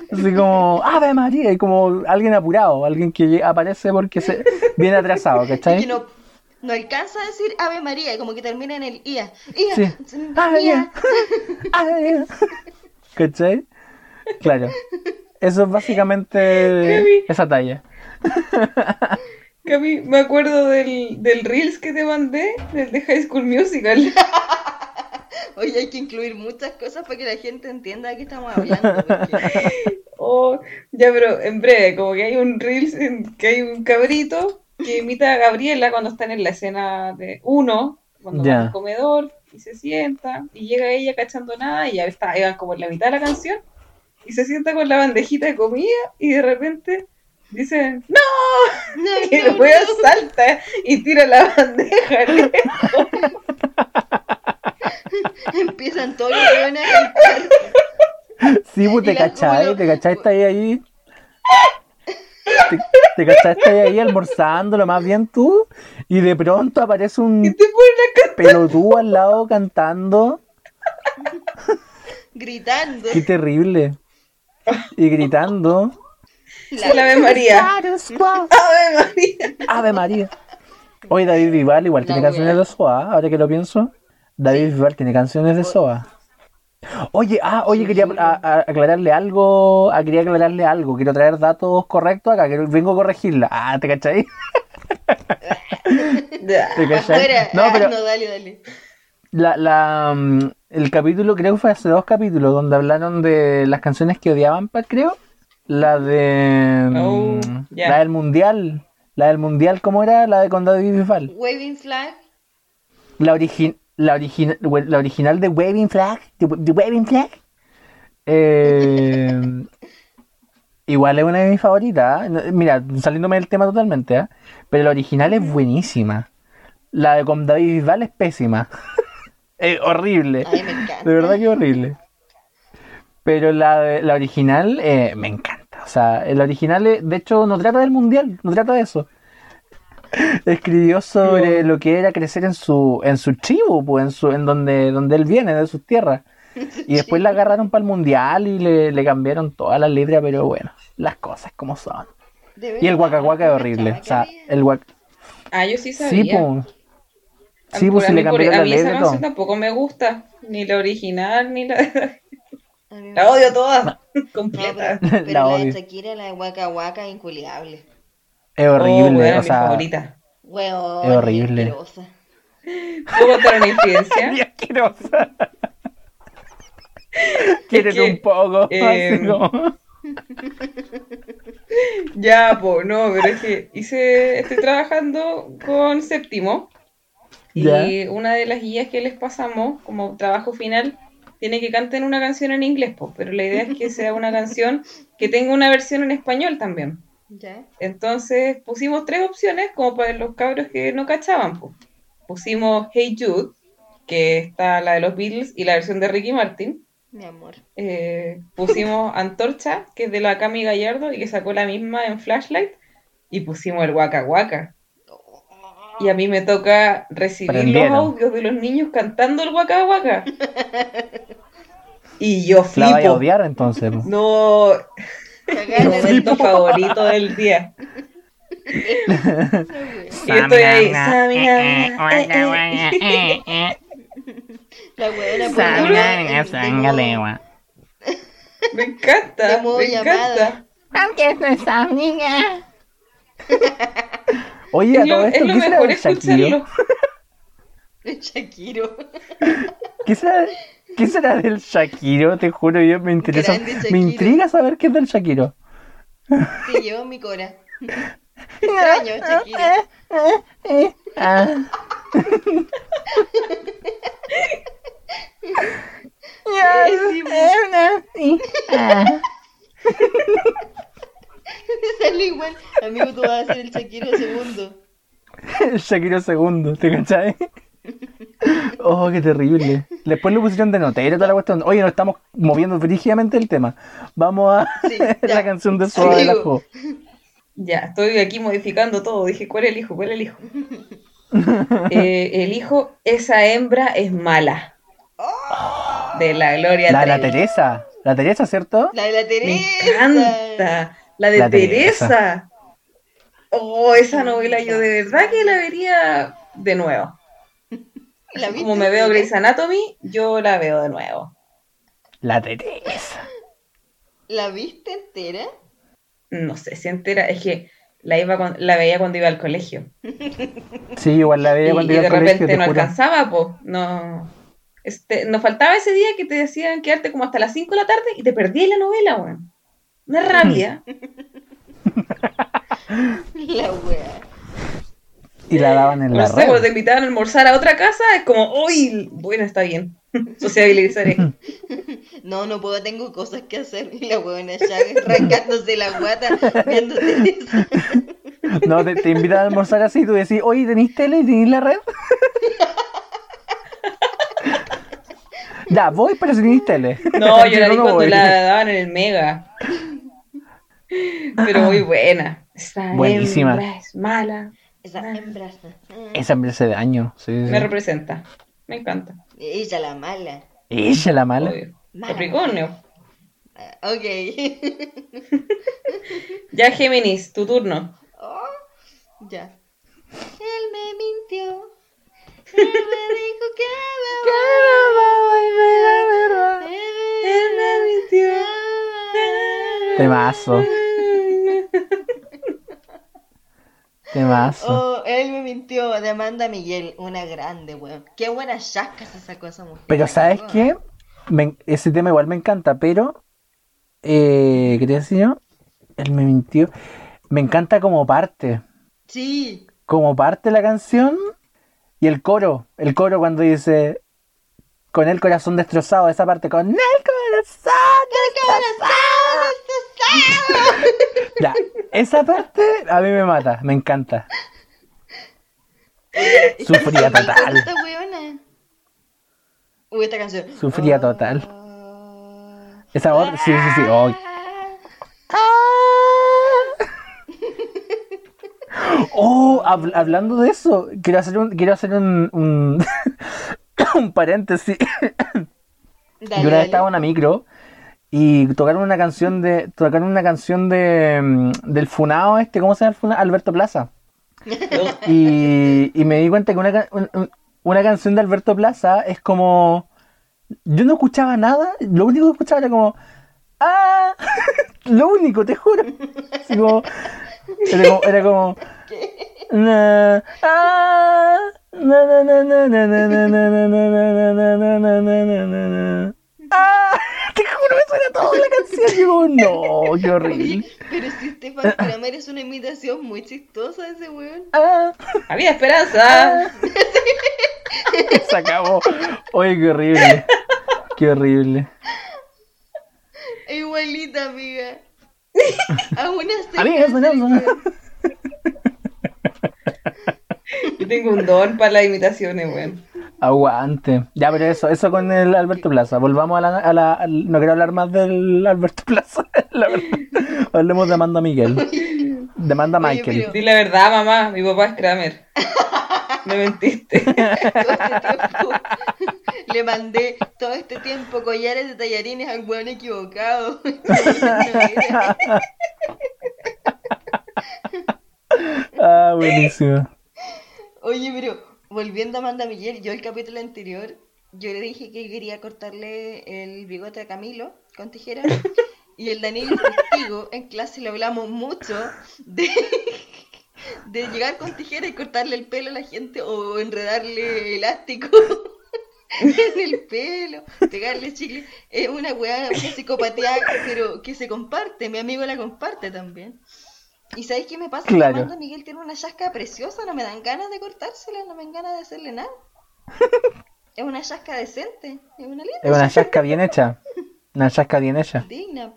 Así como Ave María y como alguien apurado, alguien que aparece porque se viene atrasado, Y que ¿cachai? no, no alcanza a decir Ave María, como que termina en el IA. IA. Sí. Ave María. Ave María. ¿Cachai? Claro. Eso es básicamente esa talla. Mí me acuerdo del, del Reels que te mandé, del de High School Musical. Oye, hay que incluir muchas cosas para que la gente entienda de qué estamos hablando. porque- Oh, ya, pero en breve, como que hay un Reels en que hay un cabrito que imita a Gabriela cuando están en la escena de uno, cuando va al comedor y se sienta, y llega ella cachando nada, y ya está, iban como en la mitad de la canción, y se sienta con la bandejita de comida, y de repente dicen, ¡No! No, Y no, el weón no. salta y tira la bandeja lejos. Empiezan todos los weones a cantar. Sí, pues te cachai, te lo- cachai, está ahí ahí. Te, te cachai, está ahí, ahí almorzándolo más bien tú. Y de pronto aparece un pelotudo al lado cantando. gritando. Qué terrible. Y gritando. la Ave María. Ave María. Ave María. Hoy David Vival igual tiene canciones de SOA, ahora que lo pienso. David Vival tiene canciones de SOA. Oye, ah, oye, quería a- a- aclararle algo, ah, quería aclararle algo, quiero traer datos correctos acá, que vengo a corregirla. Ah, ¿te cachai? ¿Te cachai? No, Ah, pero no, dale, dale. La, la, mm, el capítulo, creo que fue hace dos capítulos, donde hablaron de las canciones que odiaban, Pat, creo. La de. mm, Oh. La del Mundial. La del Mundial, ¿cómo era? La de con David Bisbal. Waving flag. La, origi- la, we- la original de Waving Flag. De, de Waving Flag. Eh, igual es una de mis favoritas. ¿eh? No, Mira, saliéndome del tema totalmente, ¿eh? pero la original es buenísima. La de con David Bisbal es pésima. es horrible. Ay, me encanta. De verdad que horrible. Pero la, la original eh, me encanta. O sea, la original, eh, de hecho, no trata del mundial, no trata de eso. Escribió sobre lo que era crecer en su, en su tribu, pues, en, su, en donde, donde él viene, de sus tierras. Y después la agarraron para el mundial y le, le cambiaron todas las letras, pero bueno, las cosas como son. Y el guacahuaca es horrible. O sea, el guac... Ah, yo sí Sí, sabía. pues. A- Sí, pues a si mí le por- cambiaron a la mí esa letra y canción todo. tampoco me gusta, ni la original, ni la... A mí La odio toda, No, completa. pero, pero La la, de Shakira, la de Waka Waka, inculiable. Es Oh, horrible. weón, o mi sea, favorita. Weón, Es horrible. asquerosa. ¿Puedo contar una infidencia? Y asquerosa. Quieren que, un poco. eh, así como- Ya, pues, no, pero es que hice, estoy trabajando con séptimo y Ya. una de las guías que les pasamos como trabajo final tiene que canten una canción en inglés, pues, pero la idea es que sea una canción que tenga una versión en español también. ¿Ya? Entonces pusimos tres opciones como para los cabros que no cachaban. pues. Pusimos Hey Jude, que está la de los Beatles y la versión de Ricky Martin. Mi amor. Eh, pusimos Antorcha, que es de la Cami Gallardo y que sacó la misma en Flashlight. Y pusimos el Waka Waka. Y a mí me toca recibir Prendieron. los audios de los niños cantando el Waka Waka. Y yo La vaya a flipo. odiar entonces. No, el momento favorito del día. Y estoy ahí. La. Me encanta, De modo me llamada. encanta. Oye, a Es lo, todo es esto, lo ¿qué será mejor del Shakiro? escucharlo. Shakiro. ¿Qué será, ¿Qué será del Shakiro? Te juro, yo me interesa. Me intriga saber qué es del Shakiro. Te llevo mi cora. Extraño, Shakiro. Ah. Sale igual. Amigo, tú vas a ser el Shakiro segundo. El Shakiro segundo, ¿te cachai? Oh, qué terrible. Después lo pusieron de notero toda la cuestión. Oye, nos estamos moviendo brígidamente el tema. Vamos a Sí, la canción de Suave del Amigo. Ajo. Ya, estoy aquí modificando todo. Dije, ¿cuál es el hijo? ¿Cuál es el hijo? Eh, el hijo, esa hembra es mala. De la Gloria La de la. Teresa. La Teresa, ¿cierto? La de la Me Teresa. encanta. La de La Teresa. Teresa. Oh, esa novela yo de verdad que la vería de nuevo. ¿La como me veo? Grey's Anatomy, yo la veo de nuevo. La Teresa. ¿La viste entera? No sé si entera, es que la, iba la veía cuando iba al colegio. Sí, igual la Y, veía cuando y iba de al colegio, repente te no juro. alcanzaba, pues. No. Este, nos faltaba ese día que te decían quedarte como hasta las 5 de la tarde y te perdí la novela, weón. Una rabia. La wea. Y la daban en No la sé, cuando te red. invitaban a almorzar a otra casa, es como, uy, bueno, está bien. Sociabilizaré. No, no puedo, tengo cosas que hacer. Y la huevona ya arrancándose la guata viendo Teresa. No, te, te invitan a almorzar así y tú decís, oye, ¿tenéis tele y tenéis la red? ya, voy, pero si tenéis tele. No, yo la vi cuando voy. la daban en el Mega. Pero muy buena. Esta Buenísima. hembra es mala. Esa hembra. Esa me hace daño. Sí, sí. Me representa. Me encanta. Ella la mala. Ella la mala. Mala. Capricornio. Ah, Ok. Ya, Géminis, tu turno. Oh, ya. Él me mintió. Él me dijo que Él Temazo. Temazo. Oh, él me mintió de Amanda Miguel, una grande, weón. Qué buena chasca se sacó esa mujer. Pero ¿sabes qué? Me- ese tema igual me encanta, pero... Eh, ¿Qué te decía yo? Él me mintió. Me encanta como parte. Sí. Como parte la canción y el coro. El coro cuando dice... Con el corazón destrozado, esa parte con el corazón destrozado. Ya, esa parte a mí me mata, me encanta. Sufría total. Uy, esta canción. Sufría total. Ah. Esa voz, sí, sí, sí. oh. Oh, hab- hablando de eso, quiero hacer un, quiero hacer un, un, un paréntesis. Dale, Yo una vez estaba en una micro y tocaron una canción de, tocaron una canción de mm, del funao este, ¿cómo se llama el funao? Alberto Plaza. Y, y me di cuenta que una, una canción de Alberto Plaza es como. Yo no escuchaba nada, lo único que escuchaba era como. ¡Ah! lo único, te juro. Así como- era como. Era como ¿Qué? "Na, ah, ¡Ah! Te juro, me suena canción. No, qué horrible. Pero si Stefan ah. Kramer es una imitación muy chistosa ese weón. Ah. Había esperanza. Ah. Se acabó. Oye, qué horrible. Qué horrible. Igualita, Amiga, tengo un don para las imitaciones, weón. Aguante. Ya, pero eso, eso con el Alberto Plaza. Volvamos a la, a la- al- no quiero hablar más del Alberto Plaza. la verdad. Hablemos de Amanda Miguel. De Amanda Oye, Michael. pero- Di la verdad, mamá. Mi papá es Kramer. Me mentiste. Todo este tiempo le mandé todo este tiempo collares de tallarines al weón equivocado. Ah, buenísimo. Oye, pero volviendo a Amanda Miguel, yo el capítulo anterior, yo le dije que quería cortarle el bigote a Camilo con tijera. Y el Daniel es testigo, en clase le hablamos mucho de, de llegar con tijera y cortarle el pelo a la gente o enredarle elástico en el pelo, pegarle chicle. Es una weá, una psicopatía, pero que se comparte. Mi amigo la comparte también. ¿Y sabéis qué me pasa? Claro. Amanda Miguel tiene una chasca preciosa, no me dan ganas de cortársela, no me dan ganas de hacerle nada. Es una chasca decente, es una linda Es una chasca bien hecha. Una chasca bien hecha. digna.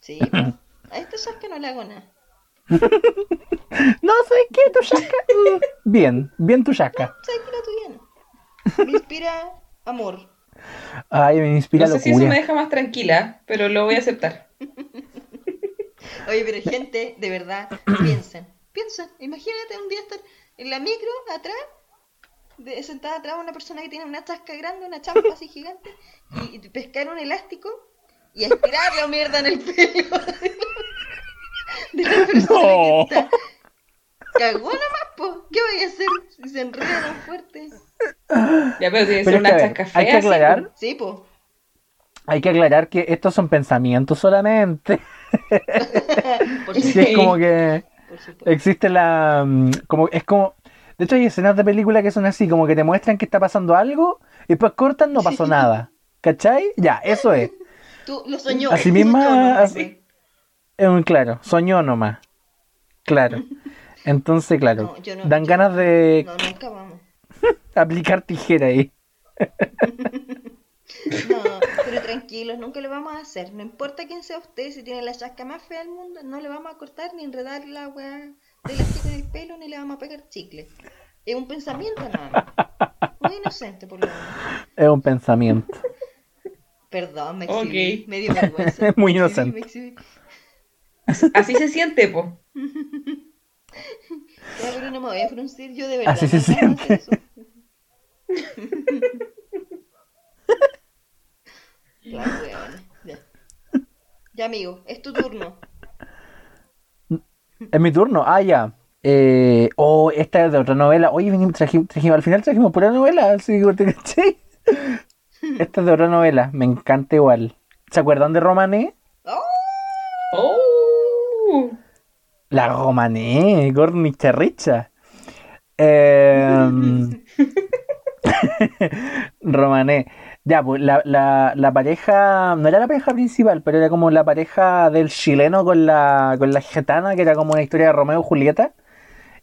Sí, pues, a esta chasca no le hago nada. No sé qué, tu chasca. mm, Bien, bien tu chasca. ¿Sabes que la tuya no? Me inspira amor. Ay, me inspira No sé si eso locura. me deja más tranquila, pero lo voy a aceptar. Oye, pero gente, de verdad, piensen, piensen. Imagínate un día estar en la micro, atrás, de, sentada atrás una persona que tiene una chasca grande, una champa así gigante, y, y pescar un elástico y aspirar la mierda en el pelo de la persona No. que está. Cagó nomás, po. ¿Qué voy a hacer si se enreda tan fuerte? Ya, pero tiene que Pero ser es una que, a ver, chasca hay que aclarar, Sí, po. hay que aclarar que estos son pensamientos solamente. Por supuesto. es como que Por existe la mm, como es como de hecho hay escenas de película que son así como que te muestran que está pasando algo y después cortan no pasó nada ¿cachai? ya eso es Tú lo soñó. Así misma- ¿no? así- es un claro soñó nomás claro entonces claro No, yo no- dan yo- ganas de No, nunca vamos. aplicar tijera ahí No, pero tranquilos, nunca lo vamos a hacer. No importa quién sea usted, si tiene la chasca más fea del mundo, no le vamos a cortar ni enredar la weá de elástico en el pelo, ni le vamos a pegar chicle. Es un pensamiento nada más. Muy inocente, por lo menos. es un pensamiento Perdón, me exhibí. Me dio vergüenza. Muy Me exhibí, inocente. me exhibí. Así se siente, po. Ya, pero no me voy a fruncir yo de verdad. Así se siente. Ya, amigo, es tu turno. Es mi turno. Ah, ya. Eh, oh, esta es de otra novela. Oye, venimos, trajimos, trajimos- al final trajimos pura novela, así que te caché. Esta es de otra novela. Me encanta igual. ¿Se acuerdan de Romané? ¡Oh! ¡Oh! La Romané, Gornicha Richa. Em, Romané. Ya, pues la, la, la pareja, no era la pareja principal, pero era como la pareja del chileno con la, con la gitana, que era como una historia de Romeo y Julieta.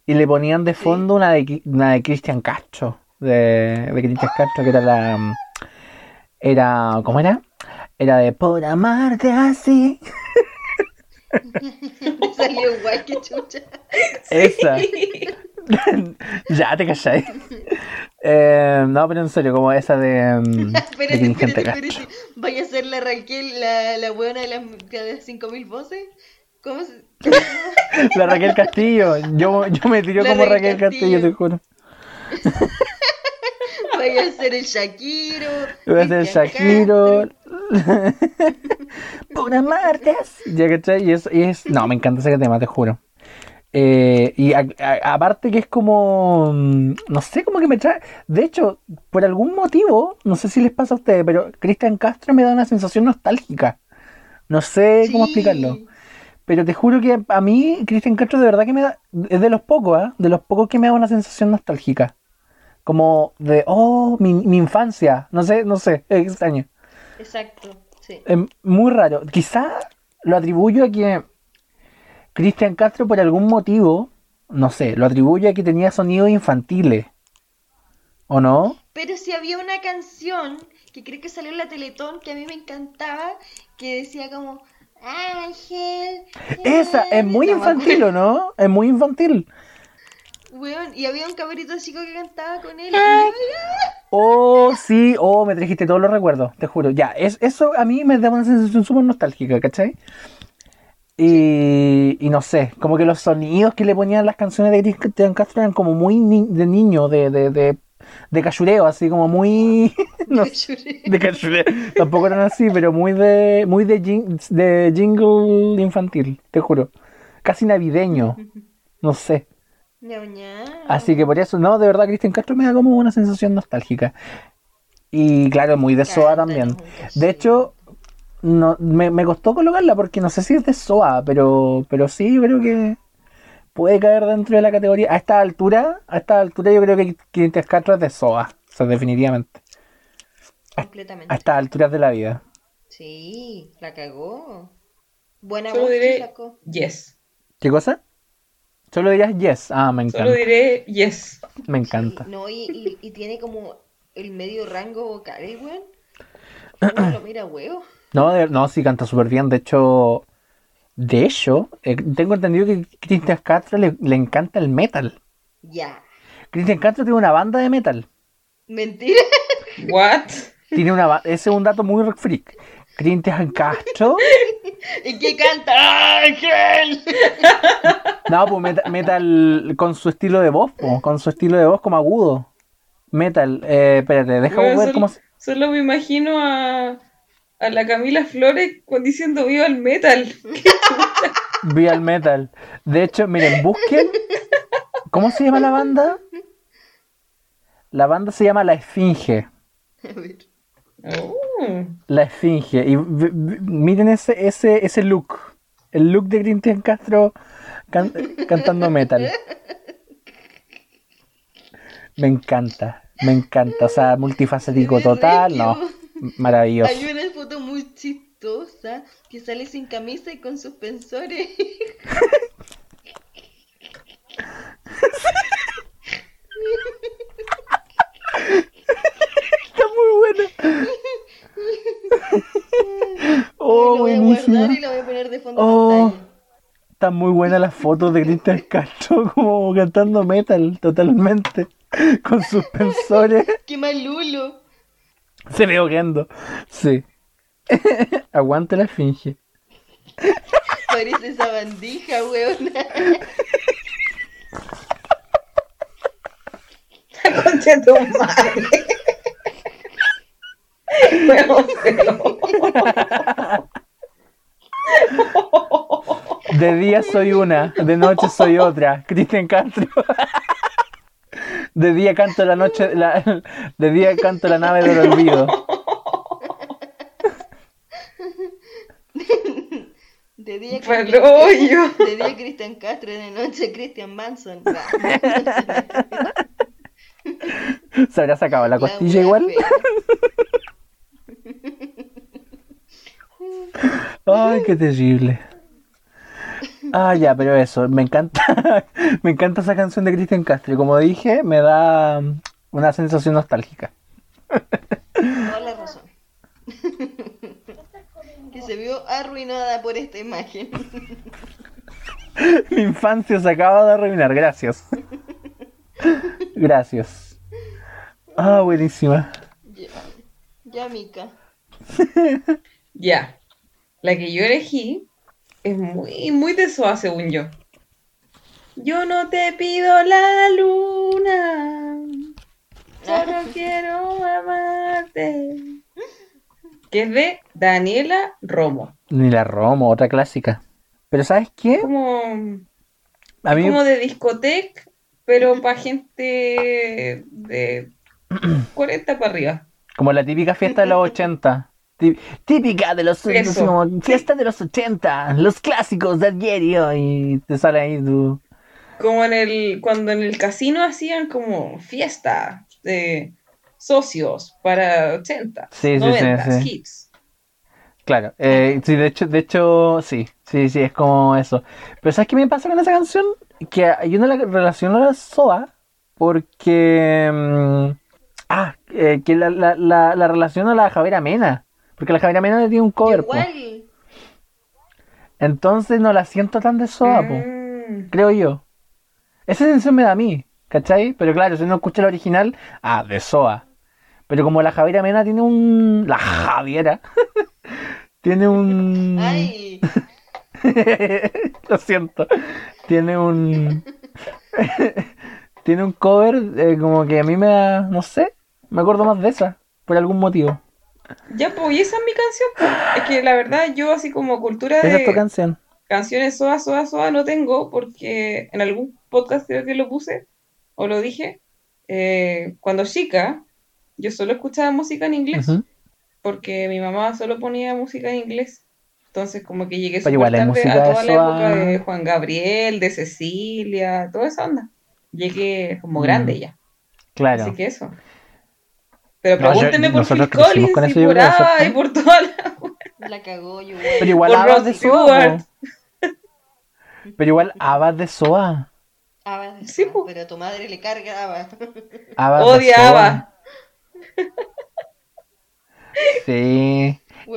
Y le ponían de fondo una de, una de Cristian Castro, de, de Cristian Castro, que era la... Era, ¿cómo era? Era de por amarte así. Me salió igual que chucha. Esa. ya te calláis. Eh, no, pero en serio, como esa de. mm, Espérate, espérate, espérate. Vaya a ser la Raquel, la, la buena de las, de las 5000 voces. ¿Cómo se.? La Raquel Castillo. Yo, yo me tiré La como Raquel Raquel Castillo, te juro. Vaya a ser el Shakiro. Voy a ser Cristian Shakiro. Por amarte. Ya cachai, y es, y es. No, me encanta ese tema, te juro. Eh, y aparte que es como, mm, no sé, como que me trae, de hecho, por algún motivo, no sé si les pasa a ustedes, pero Cristian Castro me da una sensación nostálgica. No sé cómo explicarlo. Pero te juro que a mí, Cristian Castro, de verdad que me da. Es de los pocos, ¿ah? De los pocos que me da una sensación nostálgica. Como de, oh, mi, mi infancia. No sé, no sé, es extraño. Exacto, sí. Es muy raro. Quizá lo atribuyo a que Cristian Castro, por algún motivo, no sé, lo atribuyo a que tenía sonidos infantiles. ¿O no? Pero si había una canción que creo que salió en la Teletón que a mí me encantaba, que decía como Ángel. Esa es muy infantil, ¿o no? Es muy infantil. Weón, y había un cabrito chico que cantaba con él. Yo, Oh, sí, oh, me trajiste todos los recuerdos, te juro. Ya, es, eso a mí me da una sensación súper nostálgica, ¿cachai? Y, y no sé, como que los sonidos que le ponían las canciones de Cristian Castro eran como muy ni- de niño, de, de, de, de cachureo, así como muy... no de cachureo. Tampoco eran así, pero muy de muy de, jing- de jingle infantil, te juro. Casi navideño, no sé. Así que por eso, no, de verdad, Cristian Castro me da como una sensación nostálgica. Y claro, muy de SOA también. De hecho, no, me, me costó colocarla porque no sé si es de SOA, pero, pero sí, yo creo que puede caer dentro de la categoría. A esta altura, a esta altura yo creo que Cristian Castro es de SOA, o sea, definitivamente. Completamente. A estas alturas de la vida. Sí, la cagó. Buena Solo voz diré sacó. yes. ¿Qué cosa? Solo dirás yes. Ah, me encanta. Solo diré yes. Me encanta. Sí, no, y, y, y tiene como el medio rango vocal, ¿eh, weón. Mira huevo. No, de- no, sí canta súper bien. De hecho, de hecho, eh, tengo entendido que Cristian Castro le, le encanta el metal. Ya. Cristian Castro tiene una banda de metal. Mentira. What? Tiene una ese es un dato muy freak. Cristian Castro. ¿Y qué canta? ¡Ángel! No, pues meta- metal, con su estilo de voz, po, con su estilo de voz como agudo. Metal, eh, espérate, déjame ver cómo se... solo me imagino a, a la Camila Flores con- diciendo viva el metal. Vi al metal. De hecho, miren, busquen. ¿Cómo se llama la banda? La banda se llama La Esfinge. A ver. Oh. La Esfinge. Y miren ese, ese, ese look. El look de Cristian Castro can- cantando metal. Me encanta. Me encanta. O sea, multifacético total. No. Maravilloso. Hay una foto muy chistosa que sale sin camisa y con suspensores. Está muy buena. Oh, guardar y lo voy a poner de fondo Oh. pantalla. Están muy buenas las fotos de Cristian Castro como cantando metal totalmente. Con suspensores. ¡Qué malulo! Se ve horrendo. Sí. Aguante la finge. Parece esa bandija, weón. Concha tu madre. Feo. De día soy una, de noche soy otra. Cristian Castro. De día canto la noche, la- de día canto la nave del olvido. De día. De día Cristian Castro, de noche Cristian Manson. ¿Se habrá sacado la La costilla igual? Ay, qué terrible. Ah, ya, pero eso, me encanta, me encanta esa canción de Cristian Castro. y Como dije, me da mm, una sensación nostálgica. Toda la razón. que se vio arruinada por esta imagen. Mi infancia se acaba de arruinar, gracias. Gracias. Ah, buenísima. ya, ya, Mica. Ya. La que yo elegí es muy, muy de SOA, según yo. Yo no te pido la luna. Solo quiero amarte. Que es de Daniela Romo. Ni la Romo, otra clásica. Pero ¿sabes qué? Como, A mí, como de discoteca, pero para gente de 40 para arriba. como la típica fiesta de los 80. Tí- Típica de los Eso. como, fiesta de los 80, los clásicos de ayer y hoy. Te sale ahí tu. Como en el, cuando en el casino hacían como fiesta. eh, socios para 80, Sí, sí, sí, 90 sí. hits. Claro, eh, sí, de hecho, de hecho, sí, sí, sí, es como eso. Pero ¿sabes qué me pasa con esa canción? Que yo no la relaciono a la SOA porque... mm, ah, eh, que la, la, la, la relaciono a la Javiera Mena. Porque la Javiera Mena tiene un cover, po. Igual. Entonces no la siento tan de SOA, po, Mm. creo yo. Esa sensación me da a mí, ¿cachai? Pero claro, si uno escucha el original, ah, de SOA. Pero como la Javiera Mena tiene un... La Javiera. tiene un... Ay, Lo siento. Tiene un. Tiene un cover eh, como que a mí me da. No sé. Me acuerdo más de esa. Por algún motivo. Ya, pues, y esa es mi canción. pues. Es que la verdad, yo así como cultura Esa es tu de canción. canciones soa, soa, soa no tengo, porque en algún podcast creo que lo puse, o lo dije. eh, cuando chica, yo solo escuchaba música en inglés, Ujú. porque mi mamá solo ponía música en inglés. Entonces, como que llegué súper tarde música a de toda la época de Juan Gabriel, de Cecilia, toda esa onda. Llegué como grande Mm, ya. Claro. Así que eso. Pero No, yo- pregúntenme por Phil con Collins eso, y por ABBA y por toda la... la cagó yo Pero igual Rod de Soa. Pero igual habas de Soa. Abba de Sí, Soa, po. pero a tu madre le carga de Odiaba. Soa. Sí. Yo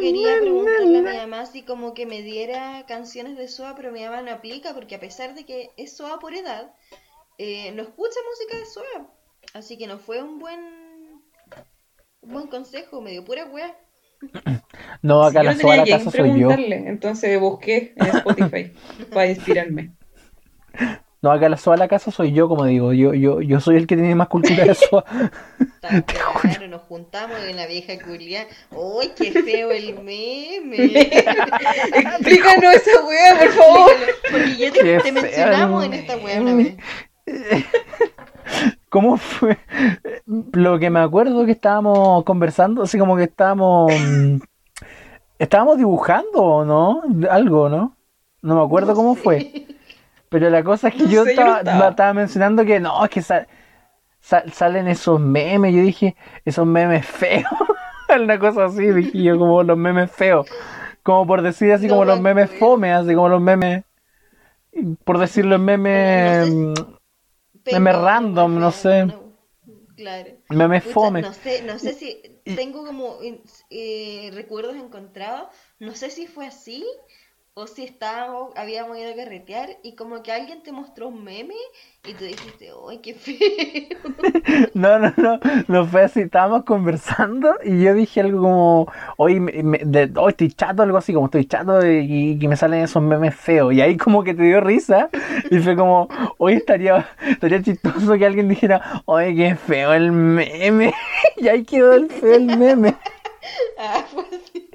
quería preguntarle a mi mamá si como que me diera canciones de SOA, pero mi mamá no aplica porque a pesar de que es SOA por edad, eh, no escucha música de SOA. Así que no fue un buen un buen consejo, me dio pura wea. No, acá yo la no Soa tenía la que casa soy yo. entonces busqué en Spotify para inspirarme. No, acá la Soa la casa soy yo, como digo. Yo, yo, yo soy el que tiene más cultura de Soa. Claro, nos juntamos en la vieja culia. ¡Ay, qué feo el meme! Explícanos esa wea, por favor. Porque ya Qué te, te feo mencionamos en esta wea una vez. ¿Cómo fue? Lo que me acuerdo que estábamos conversando, así como que estábamos. Estábamos dibujando, ¿o no? Algo, ¿no? No me acuerdo No cómo sé. fue. Pero la cosa es que No yo, sé, yo estaba, estaba. estaba mencionando que no, es que sa- sa- salen esos memes. Yo dije, esos memes feos. Una cosa así, dije yo, como los memes feos. Como por decir así, No como los memes fome, así como los memes. Por decir los memes. No mm, Meme random, no sé. Claro. Pucha, fome. No sé, no sé si tengo como eh, recuerdos encontrados. No sé si fue así o si estábamos, habíamos ido a carretear y como que alguien te mostró un meme y tú dijiste, ¡ay, qué feo! No, no, no, no fue así, estábamos conversando y yo dije algo como, hoy me, de- hoy estoy chato, algo así como estoy chato y, y me salen esos memes feos y ahí como que te dio risa y fue como, hoy estaría, estaría chistoso que alguien dijera, oye, qué feo el meme y ahí quedó el feo el meme, Ah, fue así.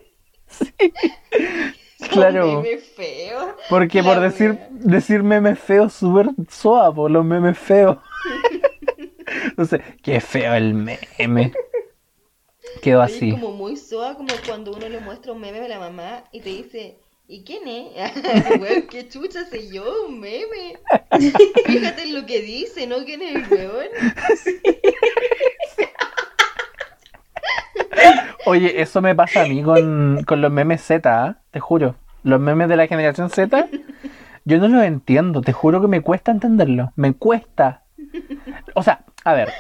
Claro. Meme feo. porque La por decir, decir memes feos súper suave, por los memes feos. Entonces, qué feo el meme. Quedó Oye, así. como muy soa, como cuando uno le muestra un meme a la mamá y te dice, ¿y quién es? Weón, qué chucha sé yo, un meme. Fíjate en lo que dice, ¿no? ¿Quién es el weón? Oye, eso me pasa a mí con, con los memes Z, ¿ah? te juro. Los memes de la generación Z, yo no los entiendo, te juro que me cuesta entenderlos. Me cuesta. O sea, a ver,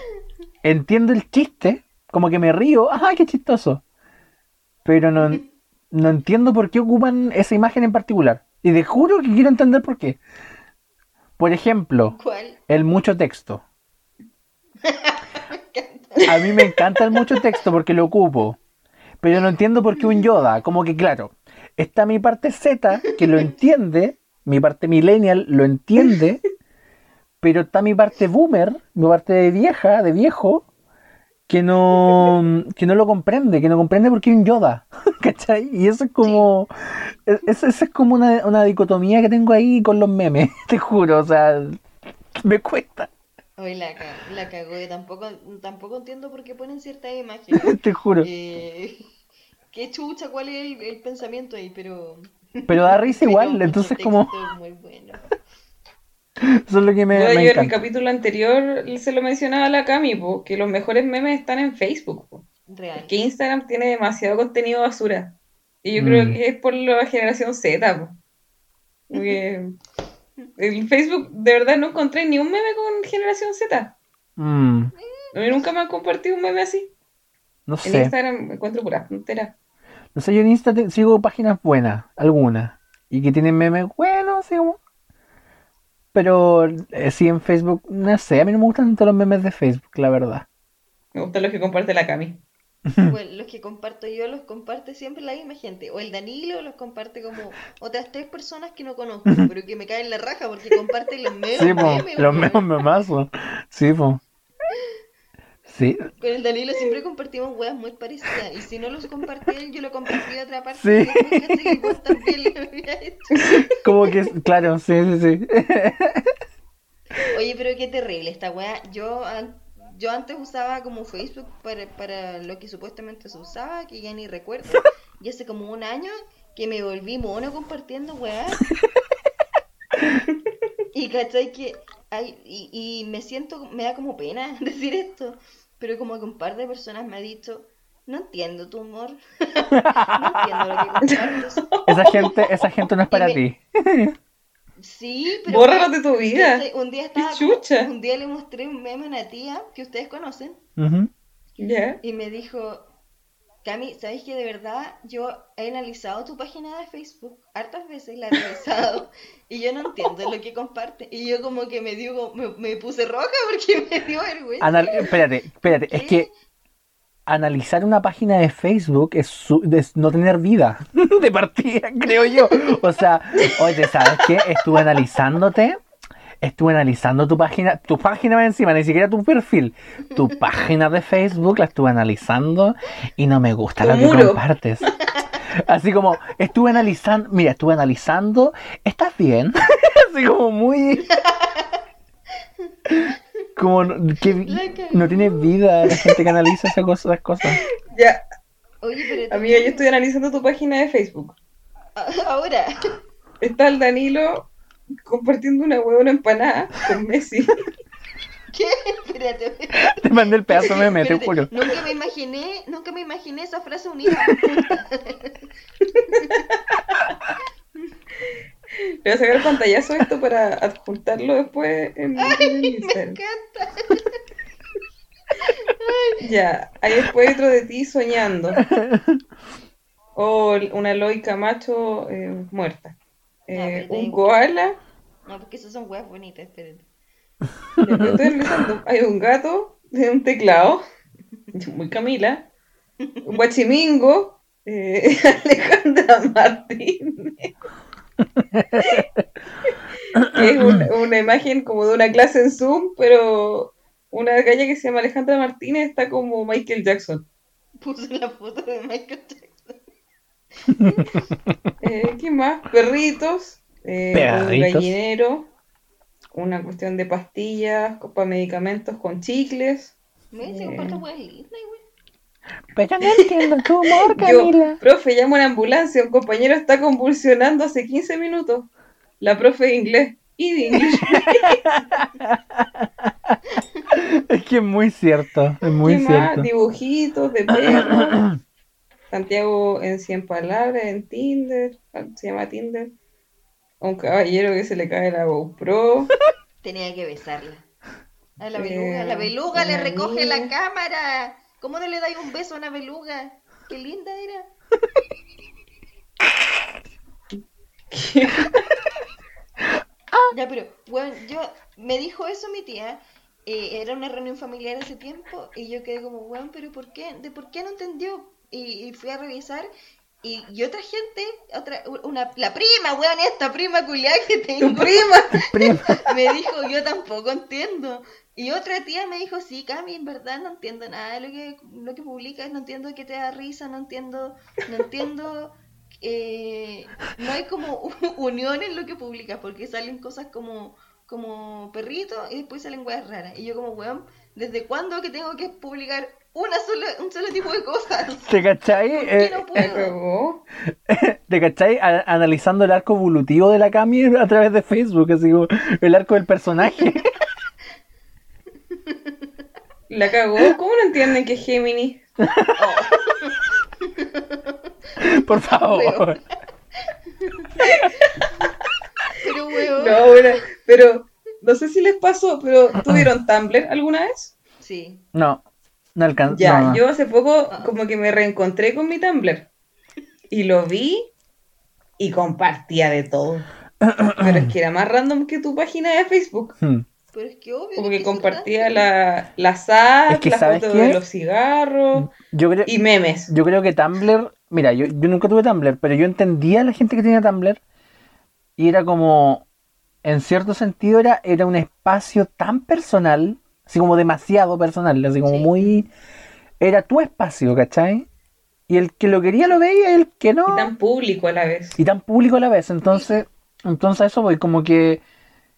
entiendo el chiste, como que me río, ¡ay, qué chistoso! Pero no, no entiendo por qué ocupan esa imagen en particular. Y te juro que quiero entender por qué. Por ejemplo, ¿Cuál? el mucho texto. A mí me encanta el mucho texto porque lo ocupo. Pero no entiendo por qué un Yoda. Como que, claro, está mi parte Z que lo entiende, mi parte millennial lo entiende, pero está mi parte boomer, mi parte de vieja, de viejo, que no, que no lo comprende, que no comprende por qué un Yoda. ¿Cachai? Y eso es como. es- Eso, eso es como una, una dicotomía que tengo ahí con los memes, te juro. O sea, me cuesta, Hoy la, la cagó, tampoco, tampoco entiendo por qué ponen ciertas imágenes. te juro. Eh, qué chucha, cuál es el, el pensamiento ahí, pero... Pero da risa pero igual, entonces como. muy bueno. Eso es lo que me, Yo me en el capítulo anterior se lo mencionaba a la Cami, po, que los mejores memes están en Facebook. po. Real. Que Instagram tiene demasiado contenido basura. Y yo creo Mm. que es por la generación Z. po. Porque en Facebook de verdad no encontré ni un meme con generación Z. Mm, A mí nunca me han compartido un meme así. no En sé. Instagram encuentro pura frontera. No sé, yo en Insta te- sigo páginas buenas, algunas, y que tienen memes buenos, como- Pero eh, sí en Facebook, no sé, a mí no me gustan tanto los memes de Facebook, la verdad. Me gustan los que comparte la Cami. Pues los que comparto yo los comparte siempre la misma gente. O el Danilo los comparte como otras tres personas que no conozco, pero que me caen la raja porque comparten los memes. Sí, memes, los memes memazos. Sí, po. Sí, Con el Danilo siempre compartimos weas muy parecidas. Y si no los compartía él, yo lo compartí de otra parte. Sí. Y después caché que el weón también lo había hecho. como que, claro, sí, sí, sí. Oye, pero qué terrible esta wea. Yo, yo antes usaba como Facebook para, para lo que supuestamente se usaba, que ya ni recuerdo. Y hace como un año que me volví mono compartiendo weas. Y cachai que hay, y, y me siento, me da como pena decir esto, pero como que un par de personas me ha dicho, no entiendo tu humor, no entiendo lo que compartes. Esa gente, esa gente no es para ti. Sí, pero Bórralos de tu vida. Un día estaba chucha. como- un día le mostré un meme a una tía que ustedes conocen Ujú. Ya. y me dijo, Cami, ¿sabes que de verdad yo he analizado tu página de Facebook hartas veces, la he revisado y yo no entiendo lo que comparte? Y yo como que me dio, me, me puse roja porque me dio vergüenza. Anal- espérate, espérate, es que analizar una página de Facebook es, su- es no tener vida de partida, creo yo. O sea, oye, ¿sabes qué? Estuve analizándote, estuve analizando tu página, tu página va encima, ni siquiera tu perfil, tu página de Facebook la estuve analizando y no me gusta lo que muro. compartes. Así como, estuve analizando, mira, estuve analizando, ¿estás bien? Así como muy... Como no- que no tiene vida la gente que analiza esas cosas. esas cosas. Ya. Oye, pero Amiga, yo estoy analizando tu página de Facebook. ahora, Está el Danilo compartiendo una huevona empanada con Messi. ¿qué? Espérate, Te mandé el pedazo meme, te espérate. juro. Nunca me imaginé, nunca me imaginé esa frase unida. Le voy a sacar pantallazo a esto para adjuntarlo después en, en el Me Instagram. encanta. Ya, hay después otro de ti soñando. O una Eloy Camacho eh, muerta. Eh, pero un koala. No, porque esas son weas bonitas, espérate. Después estoy. Hay un gato de un teclado. Muy Camila. Un guachimingo. eh, Alejandra Martínez. que es una, una imagen como de una clase en Zoom, pero una galla que se llama Alejandra Martínez está como Michael Jackson. Puse la foto de Michael Jackson. Eh, ¿Qué más? Perritos. eh, un gallinero. Una cuestión de pastillas para medicamentos con chicles. Me dice Bien. comparto weas lindas, güey. Pero no entiendo tu humor, Yo, profe, llamo a una ambulancia. Un compañero está convulsionando hace 15 minutos. La profe de inglés. Y de inglés. Es que es muy cierto, es muy ¿Qué más? cierto. Dibujitos de perros. Santiago en 100 palabras en Tinder. Se llama Tinder. Un caballero que se le cae la GoPro. Tenía que besarla. A la Eh, beluga, la beluga le recoge la cámara. ¿Cómo no le dais un beso a una beluga? Qué linda era. Ya, pero, bueno, yo, me dijo eso mi tía, eh, era una reunión familiar hace tiempo, y yo quedé como, weón, pero ¿por qué? ¿De por qué no entendió? Y, y fui a revisar, y, y otra gente, otra, una, la prima, weón, esta prima culiada que tengo, ¡Tu prima! Prima, me dijo, yo tampoco entiendo. Y otra tía me dijo, sí, Cami, en verdad no entiendo nada de lo que, lo que publicas, no entiendo qué te da risa, no entiendo, no entiendo, eh, no hay como unión en lo que publicas, porque salen cosas como, como perrito y después salen weas raras. Y yo como, weón, ¿desde cuándo que tengo que publicar una sola, un solo tipo de cosas. ¿Te cachai? ¿Por qué Eh, no La puedo? ¿Te cachai? A- analizando el arco evolutivo de la Cami a través de Facebook, así como el arco del personaje. La cagó. ¿Cómo no entienden que es Géminis? Por favor. Pero weón. No, bueno, pero no sé si les pasó, pero ¿tuvieron Tumblr alguna vez? Sí. No, no alcanza. Ya, no, no. yo hace poco como que me reencontré con mi Tumblr y lo vi y compartía de todo. Pero es que era más random que tu página de Facebook. Hmm. Pero es que obvio. Como que compartía la, las apps, Es que, las ¿sabes fotos qué? de los cigarros Yo creo, y memes. yo creo que Tumblr, mira, yo, yo nunca tuve Tumblr, pero yo entendía a la gente que tenía Tumblr y era como, en cierto sentido, era, era un espacio tan personal, así como demasiado personal, así como Sí. muy... Era tu espacio, ¿cachai? Y el que lo quería lo veía y el que no... Y tan público a la vez. y tan público a la vez. Entonces, entonces a eso voy, como que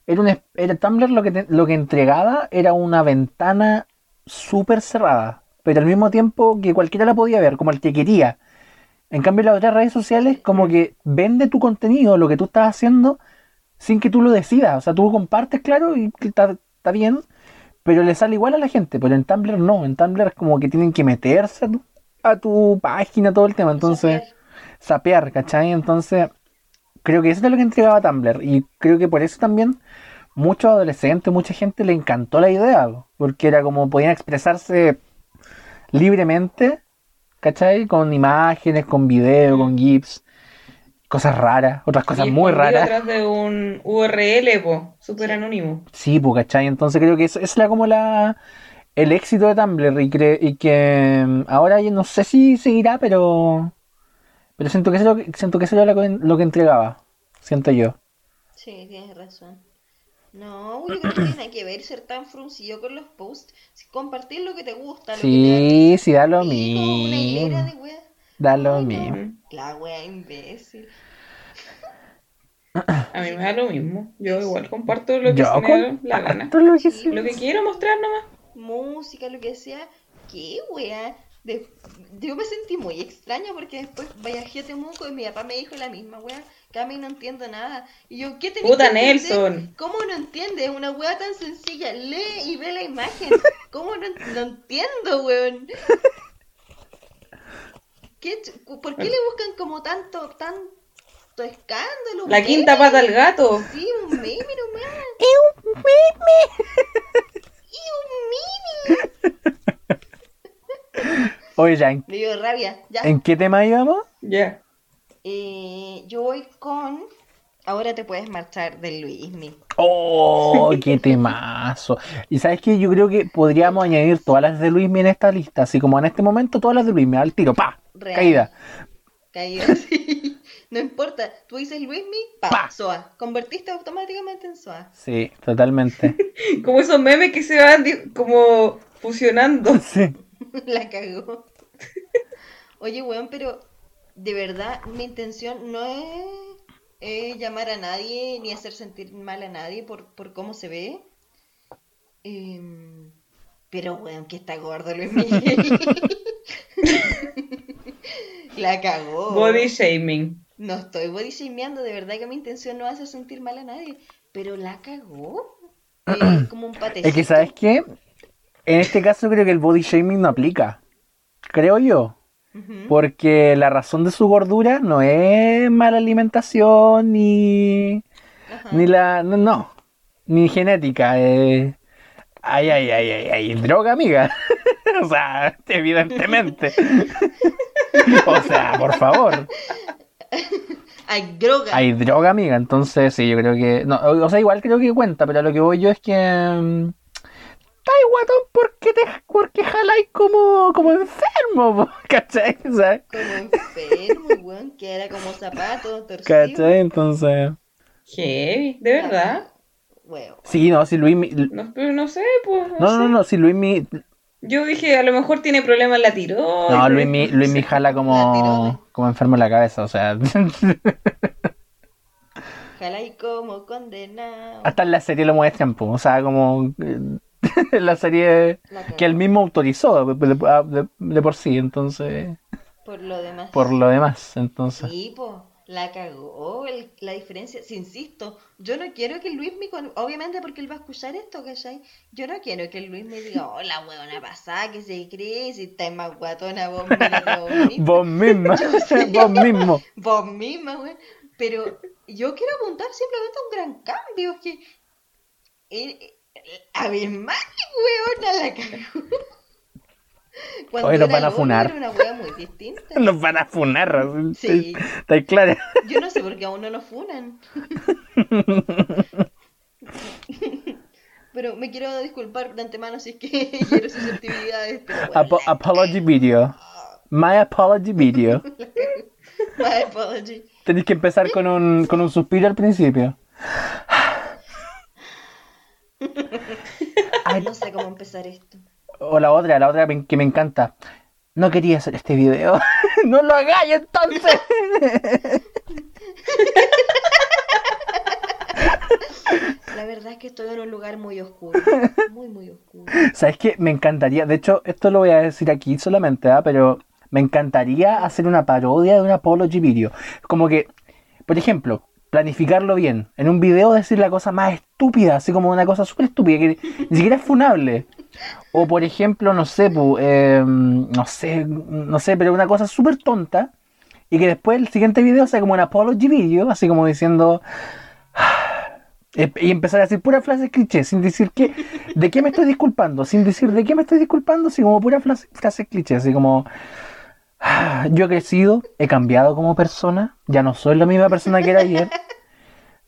era un era Tumblr lo que te- lo que entregaba era una ventana súper cerrada, pero al mismo tiempo que cualquiera la podía ver, como el que quería. En cambio, las otras redes sociales como que vende tu contenido, lo que tú estás haciendo, sin que tú lo decidas. O sea, tú compartes, claro, y está, bien, pero le sale igual a la gente. Pero en Tumblr no, en Tumblr es como que tienen que meterse a tu, a tu página, todo el tema. Entonces sapear, ¿cachai? Entonces, creo que eso es lo que entregaba Tumblr. Y creo que por eso también muchos adolescentes, mucha gente le encantó la idea, po, porque era como podían expresarse libremente, ¿cachai? Con imágenes, con video, con GIFs, cosas raras, otras cosas Y muy raras. atrás de un URL, po, súper anónimo. Sí, pues, ¿cachai? Entonces creo que eso, eso era como la el éxito de Tumblr y, cre- y que mm, ahora yo no sé si seguirá, pero pero siento que eso, es lo que- siento que eso era lo que, lo que entregaba, siento yo. Sí, tienes razón. No, yo creo que no tiene nada que ver ser tan fruncillo con los posts. Si Compartir lo que te gusta, lo que te Sí, sí, da lo una hilera mismo. de. Da lo Ay, no. mismo. La wea imbécil. A mí me da lo mismo. Yo igual comparto lo que Yo se me da la gana. comparto lo que Sí. Lo que quiero mostrar nomás. Música, lo que sea. ¿Qué wea? De- Yo me sentí muy extraña porque después viajé a Temuco y mi papá me dijo la misma wea. Cami, no entiendo nada. Y yo, ¿qué tenés Puta que entender? Nelson. ¿Cómo no entiendes? Es una wea tan sencilla. Lee y ve la imagen. ¿Cómo no, no entiendo, weón? ¿Qué ¿Por qué le buscan como tanto, tanto escándalo? La un quinta meme? pata al gato. Sí, un meme nomás. ¡Y un meme! Oye, ya, ¿en, Me dio rabia. Ya. en qué tema íbamos? Ya. Eh, yo voy con. Ahora te puedes marchar del Luismi. Oh, qué temazo. Y sabes que yo creo que podríamos añadir todas las de Luismi en esta lista, así como en este momento todas las de Luismi, al tiro, pa, Real. caída. Caída así. No importa. Tú dices Luismi, pa, Pa. Soa. Convertiste automáticamente en Soa. Sí, totalmente. Como esos memes que se van como fusionando. Sí. La cagó. Oye, weón, pero de verdad mi intención no es eh, llamar a nadie ni hacer sentir mal a nadie por, por cómo se ve. Em, pero, weón, que está gordo Luis Miguel. La cagó. Body shaming. No estoy body shameando, de verdad que mi intención no es hacer sentir mal a nadie. Pero la cagó. Eh, como un patecito. Es que, ¿sabes qué? En este caso creo que el body shaming no aplica. Creo yo. Porque la razón de su gordura no es mala alimentación ni. Ni la. no, no. Ni genética. Eh. Ay, ay, ay, ay, ay. Droga, amiga. o sea, evidentemente. o sea, por favor. Hay droga. Hay droga, amiga. Entonces, sí, yo creo que. No, o o sea, igual creo que cuenta, pero a lo que voy yo es que. Estáis guatón porque te porque jaláis como, como enfermo, ¿cachai? ¿Sabes? Como enfermo, weón, que era como zapato, torcido. ¿Cachai? Entonces. Heavy, de verdad. Weón. Sí, no, si Luis. mi- No, pero no sé, pues. No, No, no, sé. no, si Luis mi. Yo dije, a lo mejor tiene problemas en la tiroides. No, Luis mi, Luis mi jala La como, como enfermo en la cabeza, o sea. Ojalá y como condenado. Hasta en la serie lo muestran, po, o sea, como. la serie La que él mismo autorizó de, de- de por sí, entonces, Por lo demás. por lo demás, entonces. Sí, po, la cagó. el- la diferencia, si insisto, yo no quiero que Luis me. con- Obviamente porque él va a escuchar esto, ¿cachai? Yo no quiero que Luis me diga, oh, la huevona pasada, que se cree, si estás más guatona, vos, mírate vos misma. Vos misma, vos mismo. Vos misma, güey. Pero yo quiero apuntar simplemente a un gran cambio. Que. eh, eh, a ver, más weona la cagó. Cuando Hoy nos van a funar. Era una wea muy distinta. Nos van a funar. Sí. Está claro. Yo no sé por qué aún no nos funan. Pero me quiero disculpar de antemano si es que hiero susceptibilidades. Pero bueno, Apo- apology video. My apology video. my apology. Tenéis que empezar con un, con un suspiro al principio. Ay, No sé cómo empezar esto. O la otra, la otra que me encanta. No quería hacer este video. no lo hagáis entonces. La verdad es que estoy en un lugar muy oscuro. Muy, muy oscuro. ¿Sabes qué? Me encantaría, de hecho, esto lo voy a decir aquí solamente, ¿ah? pero me encantaría hacer una parodia de un apology video. Como que, por ejemplo, planificarlo bien. En un video decir la cosa más estúpida, así como una cosa súper estúpida, que ni siquiera es funable. O por ejemplo, no sé, pu, eh, no sé, no sé, pero una cosa súper tonta. Y que después el siguiente video sea como un apology video, así como diciendo... Eh, Y empezar a decir puras frases cliché, sin decir qué, de qué me estoy disculpando, sin decir de qué me estoy disculpando, así como puras frases, frases cliché, así como "Ah, yo he crecido, he cambiado como persona, ya no soy la misma persona que era ayer.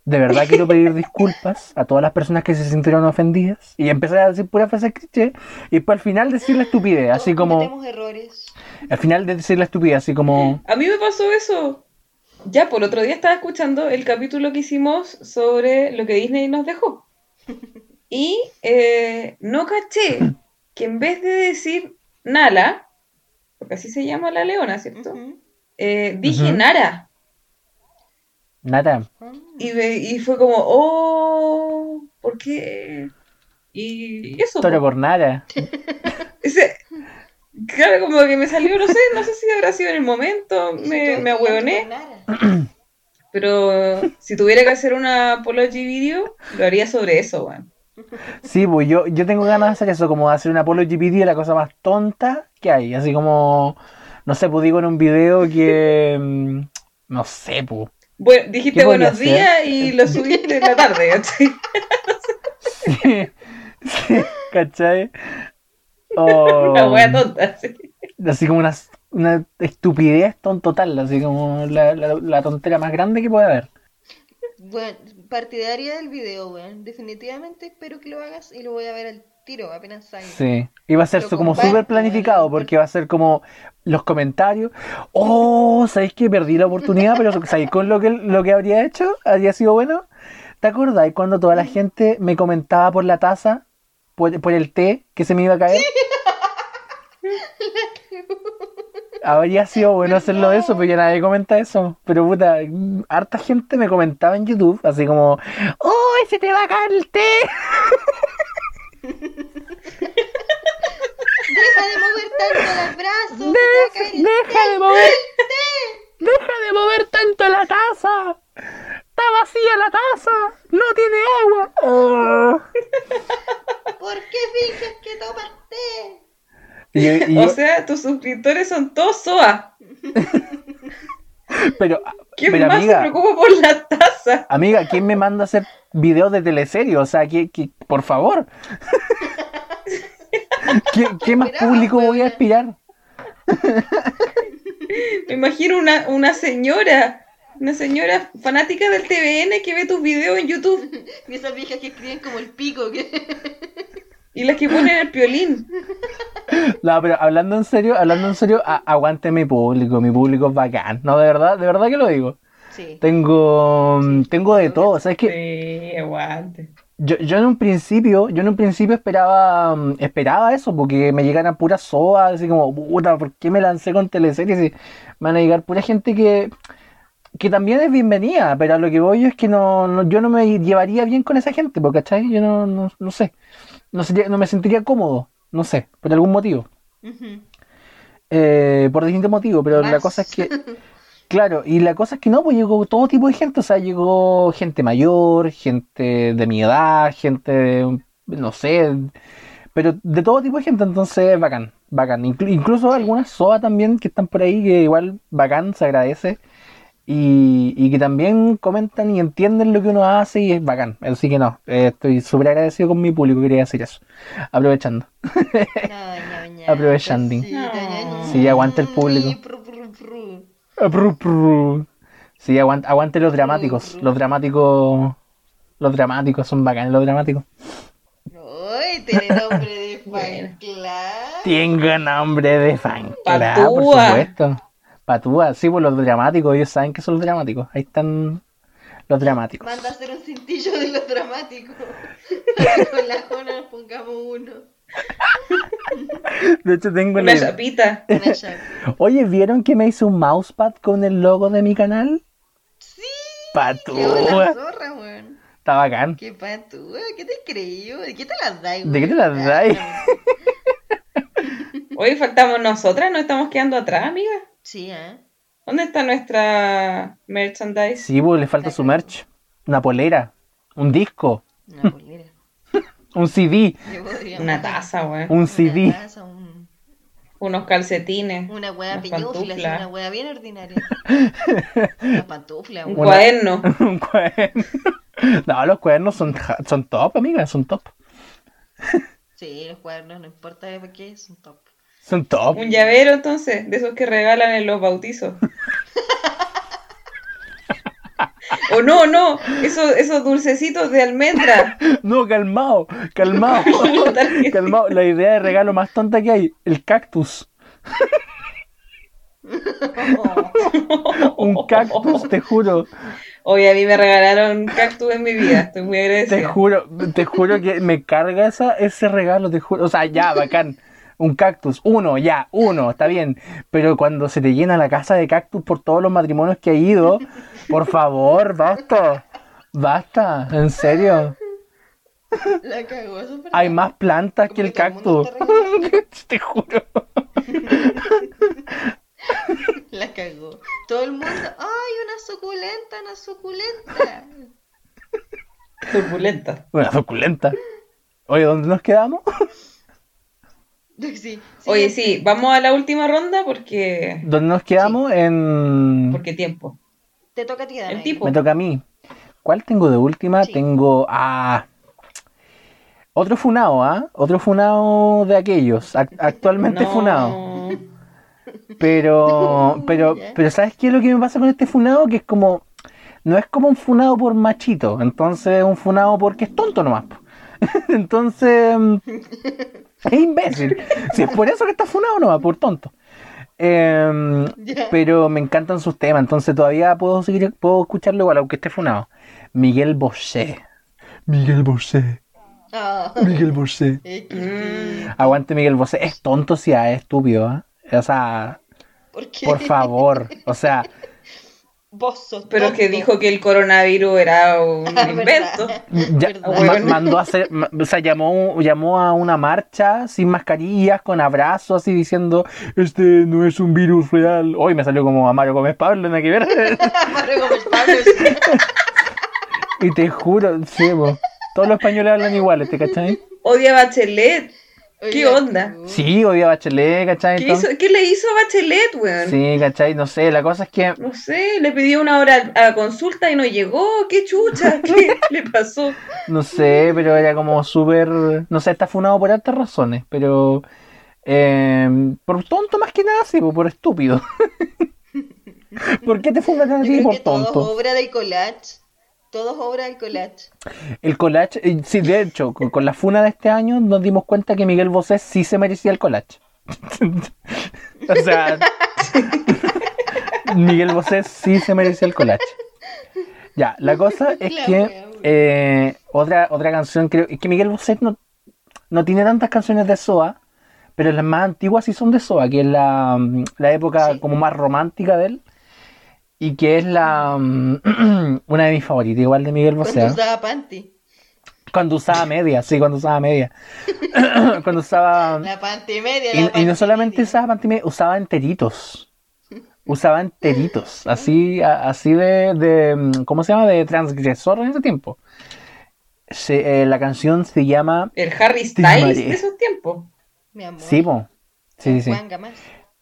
De verdad quiero pedir disculpas a todas las personas que se sintieron ofendidas y empezar a decir puras frases cliché y después al final decir la estupidez, así como errores. al final de decir la estupidez, así como A mí me pasó eso. Ya, por otro día estaba escuchando el capítulo que hicimos sobre lo que Disney nos dejó. Y eh, no caché que en vez de decir Nala, porque así se llama la leona, ¿cierto? Eh, dije. Nara. nada. Ah. Y, ve- y fue como, oh, ¿por qué? Y eso. Historia po. por nada. Ese- claro, como que me salió, no sé, no sé si habrá sido en el momento, me, me ahueoné. Pero si tuviera que hacer una apology video, lo haría sobre eso, weón. Sí, pues yo, yo tengo ganas de hacer eso, como hacer un apology video, la cosa más tonta que hay. Así como, no sé, pues digo en un video que, mm, no sé, pues. Bueno, dijiste ¿Qué podría buenos días hacer? y lo subiste en la tarde. Sí, sí, ¿cachai? O, Una wea tonta, sí. así como una, una estupidez ton- total, así como la, la, la tontera más grande que puede haber. Bueno, partidaria del video, weón. Definitivamente espero que lo hagas y lo voy a ver al tiro apenas salga. Sí, y va a ser su- como súper planificado, porque va a ser como los comentarios. Oh, ¿sabéis que perdí la oportunidad? Pero ¿sabéis con lo que, lo que habría hecho? ¿Habría sido bueno? ¿Te acordáis cuando toda la gente me comentaba por la taza, por, por el té que se me iba a caer? Habría sido bueno hacerlo eso, pero ya nadie comenta eso. Pero puta, harta gente me comentaba en YouTube, así como, ¡Oh, se te va a caer el té! Deja de mover tanto los brazos, ¡Deja de mover! ¡Deja de mover tanto la taza! ¡Está vacía la taza! ¡No tiene agua! Oh. ¿Por qué finges que tomas té? Y yo- y O sea, tus suscriptores son todos SOA. pero, ¿Quién pero más amiga, se preocupa por la taza? amiga, ¿quién me manda a hacer videos de teleserie? O sea, ¿qué, qué- por favor. ¿Qué, qué más público voy a aspirar? Me imagino una, una señora, una señora fanática del TVN que ve tus videos en YouTube Y esas viejas que escriben como el pico. Que... y las que ponen el piolín. No, pero hablando en serio, hablando en serio, aguante mi público, mi público es bacán. No, de verdad, de verdad que lo digo. Sí. Tengo, tengo de todo, ¿sabes qué? Sí, aguante. Yo, yo en un principio, yo en un principio esperaba, mm, esperaba eso, porque me llegaran puras soas, así como, puta, ¿por qué me lancé con teleseries? Y me van a llegar pura gente que, que también es bienvenida, pero a lo que voy yo es que no, no- yo no me llevaría bien con esa gente, porque, ¿cachai? Yo no, no, no sé. No, sería, no me sentiría cómodo, no sé, por algún motivo. Eh, por distintos motivos, pero la cosa es que, claro, y la cosa es que no, pues llegó todo tipo de gente, o sea, llegó gente mayor, gente de mi edad, gente, de, no sé, pero de todo tipo de gente, entonces bacán, bacán. Inclu- incluso algunas SOA también que están por ahí, que igual bacán, se agradece. Y, y que también comentan y entienden lo que uno hace y es bacán. Así que no, eh, estoy súper agradecido con mi público, quería decir eso. Aprovechando. Aprovechando. Sí, aguanta el público. Pru, pru, pru. Pru, pru. Sí, aguante, aguante los dramáticos. Los dramáticos. Los dramáticos son bacanes, los dramáticos. Uy, tiene nombre de Bueno. fan club. Tengo nombre de fan. Claro, por supuesto. Patúa, sí, pues los dramáticos, ellos saben que son los dramáticos. Ahí están los dramáticos. Manda a hacer un cintillo de los dramáticos. Con la Jona nos pongamos uno. De hecho, tengo Una chapita. Una llave. Oye, ¿vieron que me hice un mousepad con el logo de mi canal? Sí. Patúa. zorra, weón. Está bacán. Qué patúa. ¿Qué te creí? ¿De qué te las dais, ¿De qué te las dais? Hoy faltamos nosotras, nos estamos quedando atrás, amiga. Sí, ¿eh? ¿Dónde está nuestra merchandise? Sí, pues le falta su merch. Una polera. Un disco. Una bolera. Un CD. Yo podría Una taza, weón. Un una CD. taza, un- Unos calcetines. Una hueá pantuflas. una hueá bien ordinaria. Una pantufla, Un. Una- cuaderno. Un cuaderno. No, los cuadernos son, son top, amiga, son top. Sí, los cuadernos, no importa de qué, son top. Son top. Un llavero, entonces, de esos que regalan en los bautizos. o no, no, esos, esos dulcecitos de almendra. No, calmado, calmado, calmado. La idea de regalo más tonta que hay, el cactus. Un cactus, te juro, Oye, a mí me regalaron cactus en mi vida, estoy muy te agradecida. juro, te juro que me carga esa, ese regalo, te juro. O sea, ya, bacán. Un cactus, uno, ya, uno, está bien. Pero cuando se te llena la casa de cactus por todos los matrimonios que he ido, por favor, basta. Basta, en serio. La cagó, verdad. Hay más plantas que el cactus. Te juro. La cagó. Todo el mundo, ¡ay, una suculenta, una suculenta! Turbulenta. Una suculenta. Oye, ¿dónde nos quedamos? Sí, sí, Oye, sí, vamos a la última ronda porque. ¿Dónde nos quedamos? En... Porque tiempo. Te toca a ti. El tipo. Me toca a mí. ¿Cuál tengo de última? Sí. Tengo a... Otro funao, ¿ah? Otro funao de aquellos. ac- actualmente No. funao. Pero, pero, pero ¿sabes qué es lo que me pasa con este funao? Que es como... No es como un funao por machito. Entonces es un funao porque es tonto nomás. Entonces... Es imbécil. Si es por eso que está funado nomás, por tonto. Em, pero me encantan sus temas, entonces todavía puedo seguir, puedo escucharlo igual, aunque esté funado. Miguel Bosé. Miguel Bosé. Ah, Miguel Bosé. Mm, Aguante Miguel Bosé. Es tonto si es estúpido, ¿eh? O sea, ¿Por qué? por favor. O sea, Vos sos pero es que tonto. dijo que el coronavirus era un invento. mandó a hacer, o sea, llamó, llamó a una marcha sin mascarillas, con abrazos, así diciendo, este no es un virus real. Hoy me salió como a Mario Gómez Pablo, nada que ver. Mario Gómez Pablo, sí. y te juro, sí, po, todos los españoles hablan iguales, ¿te cachai? Odia Bachelet. ¿Qué onda? Sí, odia a Bachelet, ¿cachai? ¿Qué, hizo- qué le hizo a Bachelet, weón? Sí, ¿cachai? No sé, la cosa es que No sé, le pidió una hora a consulta y no llegó. ¿Qué chucha? ¿Qué le pasó? No sé, pero era como súper. No sé, está funado por altas razones, pero. eh, por tonto más que nada, sí, po, por estúpido. ¿Por qué te funan a Yo ti creo por que todo tonto? obra del collage. Todo es obra del collage. El collage, eh, sí, de hecho, con, con la funa de este año nos dimos cuenta que Miguel Bosé sí se merecía el collage. o sea, Miguel Bosé sí se merecía el collage. Ya, la cosa es La que eh, otra, otra canción, creo, es que Miguel Bosé no, no tiene tantas canciones de SOA, pero las más antiguas sí son de SOA, que es la, mm, la época Sí. como más romántica de él. Y que es la mm, una de mis favoritas, igual de Miguel Bosé. Cuando ¿eh? usaba panty. Cuando usaba media, sí, cuando usaba media. cuando usaba... La pantimedia. Y, la y no solamente usaba pantimedia, usaba enteritos. Usaba enteritos. Así, a- así de, de, mm, ¿Cómo se llama? De transgresor en ese tiempo. Se- eh, la canción se llama. El Harry Styles de esos tiempos. Mi amor. Sí, po. Sí, sí, sí. Juan Gamás.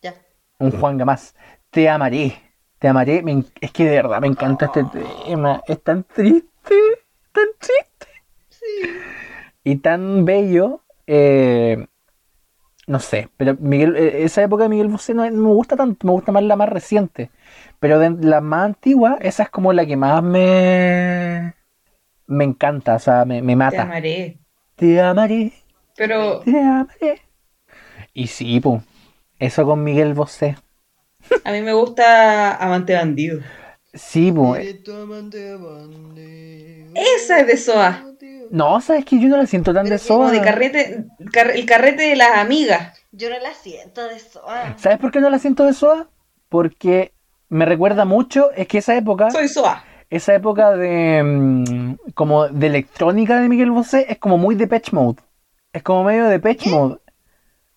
Ya. Un Juan Gamás. Te amaré. Te amaré. Me es que de verdad me encanta este tema. Es tan triste. Tan triste. Sí. Y tan bello. eh, no sé. Pero Miguel, eh, esa época de Miguel Bosé no, me gusta tanto. Me gusta más la más reciente. Pero de la más antigua, esa es como la que más me. Me encanta. O sea, me, me Te mata. amaré. Te amaré. Pero Te amaré. Y sí, pues. Eso con Miguel Bosé. A mí me gusta Amante Bandido. Sí, pues. Esa es de Soa. No, sabes que yo no la siento tan Pero de que Como soa. de carrete, car- el carrete de las amigas. Yo no la siento de eso. Ah. ¿Sabes por qué no la siento de soa? Porque me recuerda mucho, es que esa época, Soy Soa. esa época de mm, como de electrónica de Miguel Bosé es como muy Depeche Mode. Es como medio Depeche Mode.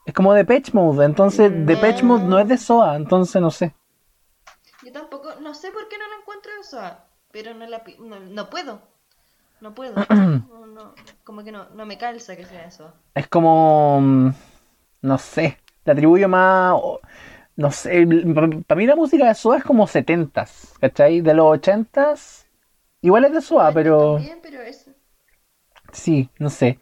Es como Depeche Mode, entonces Mm. Depeche Mode no es de soa, entonces no sé. Yo tampoco, no sé por qué no la encuentro de eso. Pero no la no, no puedo. No puedo. No, no, como que no, no me calza que sea eso. Es como mm, no sé, le atribuyo más no sé, para mí la música de soa es como 70s, ¿cachai? De los 80s igual es de soa, pero También, pero es... Sí, no sé.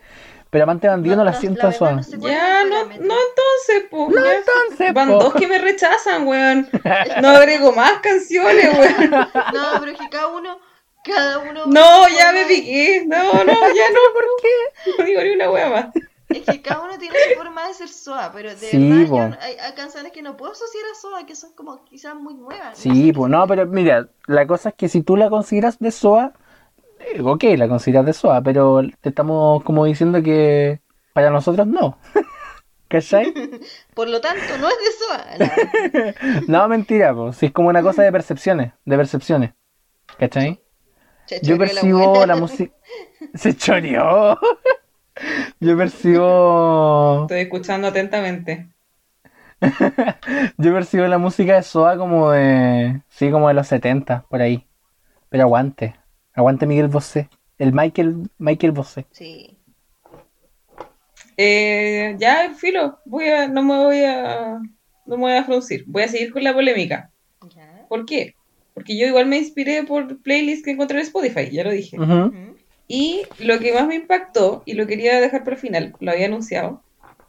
Pero Amante Bandido no, la siento la suave. no sé Ya, no, no entonces, po. No, ya. entonces, Van po. dos que me rechazan, weón. No agrego más canciones, weón. No, pero es que cada uno, cada uno... No, ya me piqué. No, no, ya no. ¿Por qué? No digo ni una wea más. Es que cada uno tiene su forma de ser SOA, pero de Sí, verdad yo- hay, hay canciones que no puedo asociar a SOA, que son como quizás muy nuevas. no Sí, pues no, pero mira, la cosa es que si tú la consideras de SOA, ok, la consideras de SOA, pero te estamos como diciendo que para nosotros no. ¿Cachai? Por lo tanto, no es de SOA. No. No, mentira, pues, si es como una cosa de percepciones, de percepciones. ¿Cachai? Se Yo la percibo buena. la música... Se choreó. Yo percibo... Estoy escuchando atentamente. Yo percibo la música de Soa como de. Sí, como de los 70, por ahí. Pero aguante. Aguante Miguel Bosé. El Michael, Michael Bosé. Sí. Eh, ya, filo. Voy a, no me voy a. No me voy a fruncir. Voy a seguir con la polémica. Ya. ¿Por qué? Porque yo igual me inspiré por playlists que encontré en Spotify, ya lo dije. Y lo que más me impactó, y lo quería dejar para el final, lo había anunciado,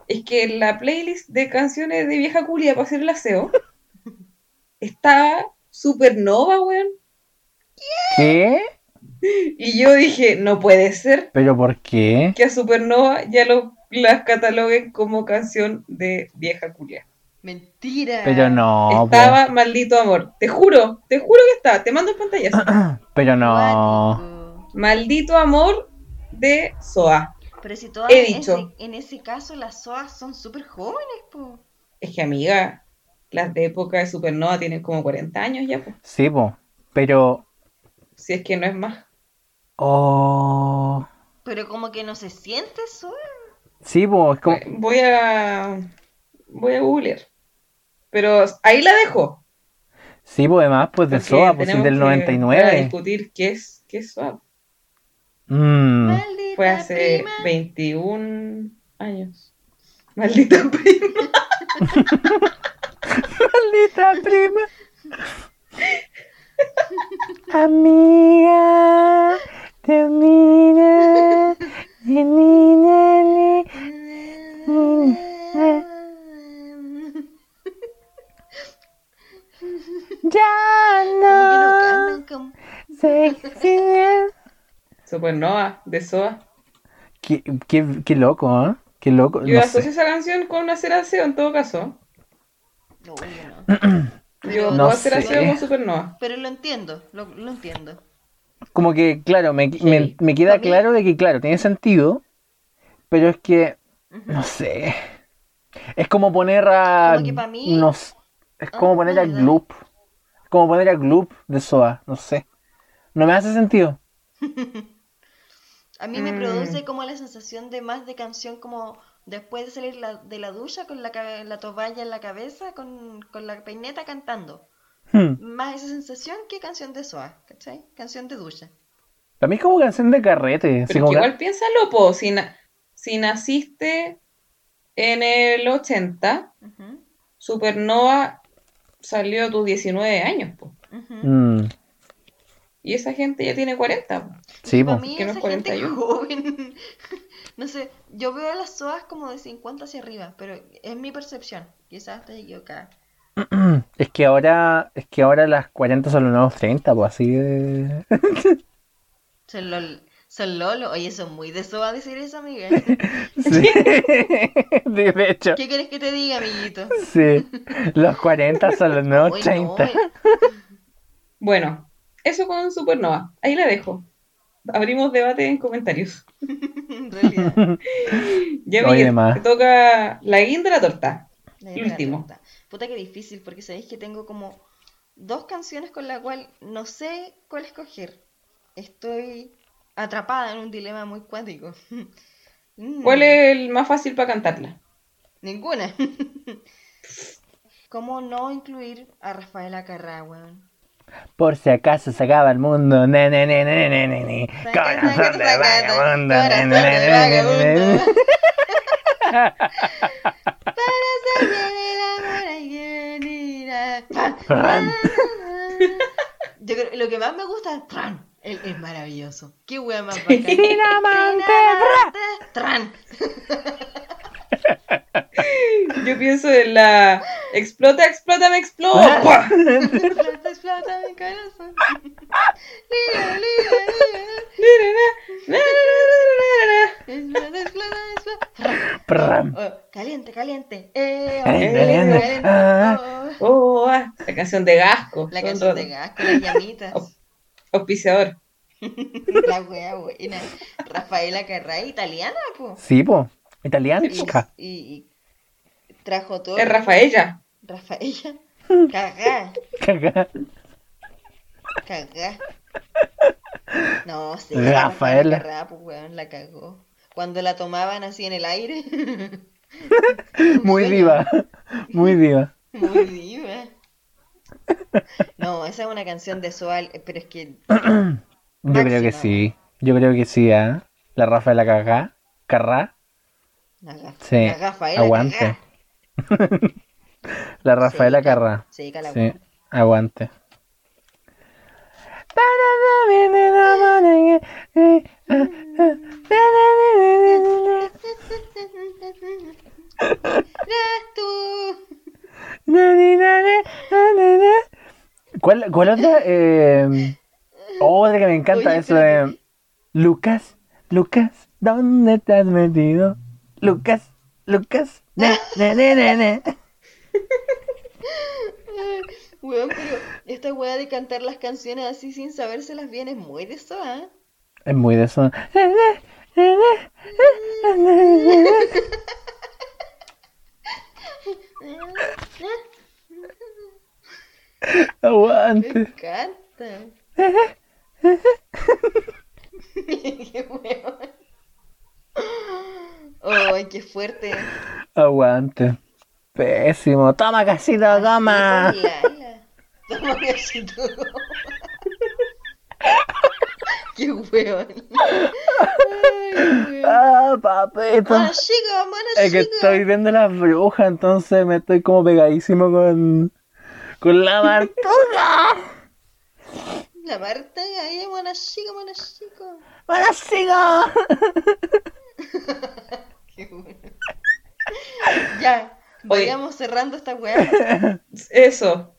es que la playlist de canciones de vieja culia para hacer el aseo estaba supernova, weón. ¿Qué? Y yo dije, no puede ser ¿Pero por qué? que a Supernova ya lo, las cataloguen como canción de vieja culia. Mentira. Pero no. estaba maldito amor. Te juro, te juro que está. Te mando el pantallazo. po. Pero no. Maldito amor de Soa. Pero si todas He en dicho. ese, en ese caso las SOAs son súper jóvenes, po. Es que, amiga, las de época de Supernova tienen como 40 años ya, pues. Sí, po. Pero. Si es que no es más. Oh. Pero como que no se siente SOA. Sí, como. Voy a. Voy a googlear. Pero ahí la dejo. Sí, po, además, pues de porque Soa, pues del que- 99. para discutir qué es, qué es Soa. Mm. Maldita Fue hace prima. 21 años. Maldita prima. Maldita prima. Amiga, te mira. ni, ni, ni, ni. Ya Como que no cantan como- Supernova, de Soa. Qué, qué, qué loco, ¿eh? Qué loco. Yo No asocio sé. esa canción con hacer aseo en todo caso. No, yo no. Yo No aseo con Supernova. pero lo entiendo, lo, lo entiendo. Como que, claro, me, me, me queda claro de que, claro, tiene sentido, pero es que, no sé. Es como poner a. Como que pa' mí- no es como Ah, poner a dale, dale. Gloop. Es como poner a Gloop de Soa, no sé. No me hace sentido. A mí me Mm. produce como la sensación de más de canción como después de salir la- de la ducha con la, cabe- la toalla en la cabeza, con, con la peineta cantando. Hmm. Más esa sensación que canción de SOA, ¿cachai? Canción de ducha. Para mí es como canción de carrete. Pero como que ca- igual piénsalo, po, si, na- si naciste en el 80, Ujú, Supernova salió a tus 19 años, po. Mm, Y esa gente ya tiene 40. po. sí, Para mí que no es esa gente 41. joven. no sé, yo veo a las SOAs como de 50 hacia arriba, pero es mi percepción. Quizás estoy equivocada. Es que ahora, es que ahora las 40 son los nuevos 30, pues así de... Son, lol, son Lolo. Oye, son muy de SOA decir eso, amiga. Sí. De hecho, ¿Qué quieres que te diga, amiguito? sí. Los 40 son los nuevos Uy, 30. no, Bueno, eso con Supernova. Ahí la dejo. Abrimos debate en comentarios. en realidad. Ya Miguel, te toca la guinda de la torta. La El de la último. torta. Puta que difícil, porque sabéis que tengo como dos canciones con la cual no sé cuál escoger. Estoy atrapada en un dilema muy cuántico. Mm, ¿Cuál es el más fácil para cantarla? Ninguna. ¿Cómo no incluir a Rafaela Carrá, weón? Por si acaso se acaba el mundo. Ne, ne, ne, ne, ne, ne, ne. Saca, Corazón saca, de saca, vagabundo. corazón Ne, ne, de ne, ne, ne, Pan. Yo creo, lo que más me gusta es Tran. Él es maravilloso. Qué wea más bacán. Dinamante, Tran. Yo pienso en la explota, explota, me explota. ¡Pua! Explota, explota mi corazón. Lira, lira, lira. Explota, explota. Oh, caliente, caliente. Eh, oh, Caliente. Ah. Oh, Oh, ah, la canción de Gasco. La canción de rato. gas con las llamitas. Auspiciador. La wea buena. Rafaela Carrá, italiana, po. Sí, po. Italianica. y- y trajo todo. Es Rafaela. Rafaela. Cagá, Caga. cagá. No, sí. Rafaela. Carrá, pues, weón, la cagó. Cuando la tomaban así en el aire. Muy diva. Muy diva. Muy diva. No, esa es una canción de Soal, pero es que Yo creo que sí. Yo creo que sí, ¿ah? La Rafa de la Cagá. Carrá. La, Sí, la Rafaela aguante. La Rafaela Carrá. Sí, aguante. ¿Cuál, cuál otra? Eh, otra que me encanta, Oye, eso de Lucas, Lucas, ¿dónde te has metido? Lucas, Lucas, ne, ne, ne, ne, ne. Ay, Weón, pero esta weá de cantar las canciones así sin sabérselas bien es muy de eso, ¿ah? Es muy de eso. Me Aguante. encanta. Qué weón. Ay, qué fuerte. Aguante. Pésimo. Toma, casito, toma. Toma casito. Qué weón. Ay. Ah, papito. Mona chica, mona Es que estoy viendo las brujas, entonces me estoy como pegadísimo con, con la Martuga. La Marta, ahí, chica. ¡Para sigo! Qué bueno. Ya, Oye. vayamos cerrando esta weá. Eso.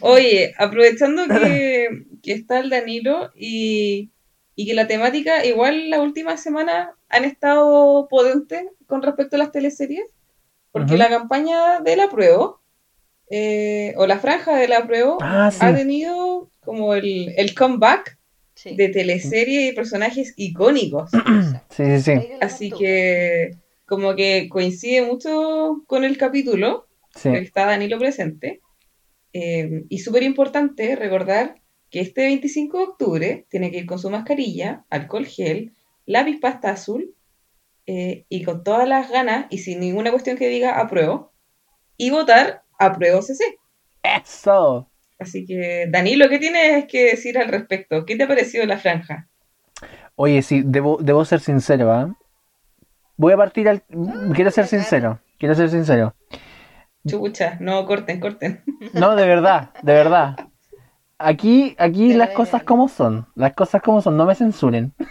Oye, aprovechando que, que está el Danilo y, y que la temática, igual la última semana han estado potentes con respecto a las teleseries, porque la campaña de la prueba, eh, o la franja de la prueba, Ah, sí. ha tenido como el, el comeback Sí. de teleseries y personajes icónicos. Sí, sí, sí. Así que como que coincide mucho con el capítulo, Sí. que está Danilo presente. Eh, y súper importante recordar que este 25 de octubre tiene que ir con su mascarilla, alcohol gel lápiz pasta azul eh, y con todas las ganas y sin ninguna cuestión que diga apruebo y votar apruebo CC. Eso. Así que, Danilo, ¿qué tienes que decir al respecto? ¿Qué te ha parecido la franja? Oye, sí, debo, debo ser sincero, ¿ah? Voy a partir al... Quiero ser sincero, quiero ser sincero. Chucha, no, corten, corten. No, de verdad, de verdad. Aquí, aquí las cosas como son, las cosas como son, no me censuren.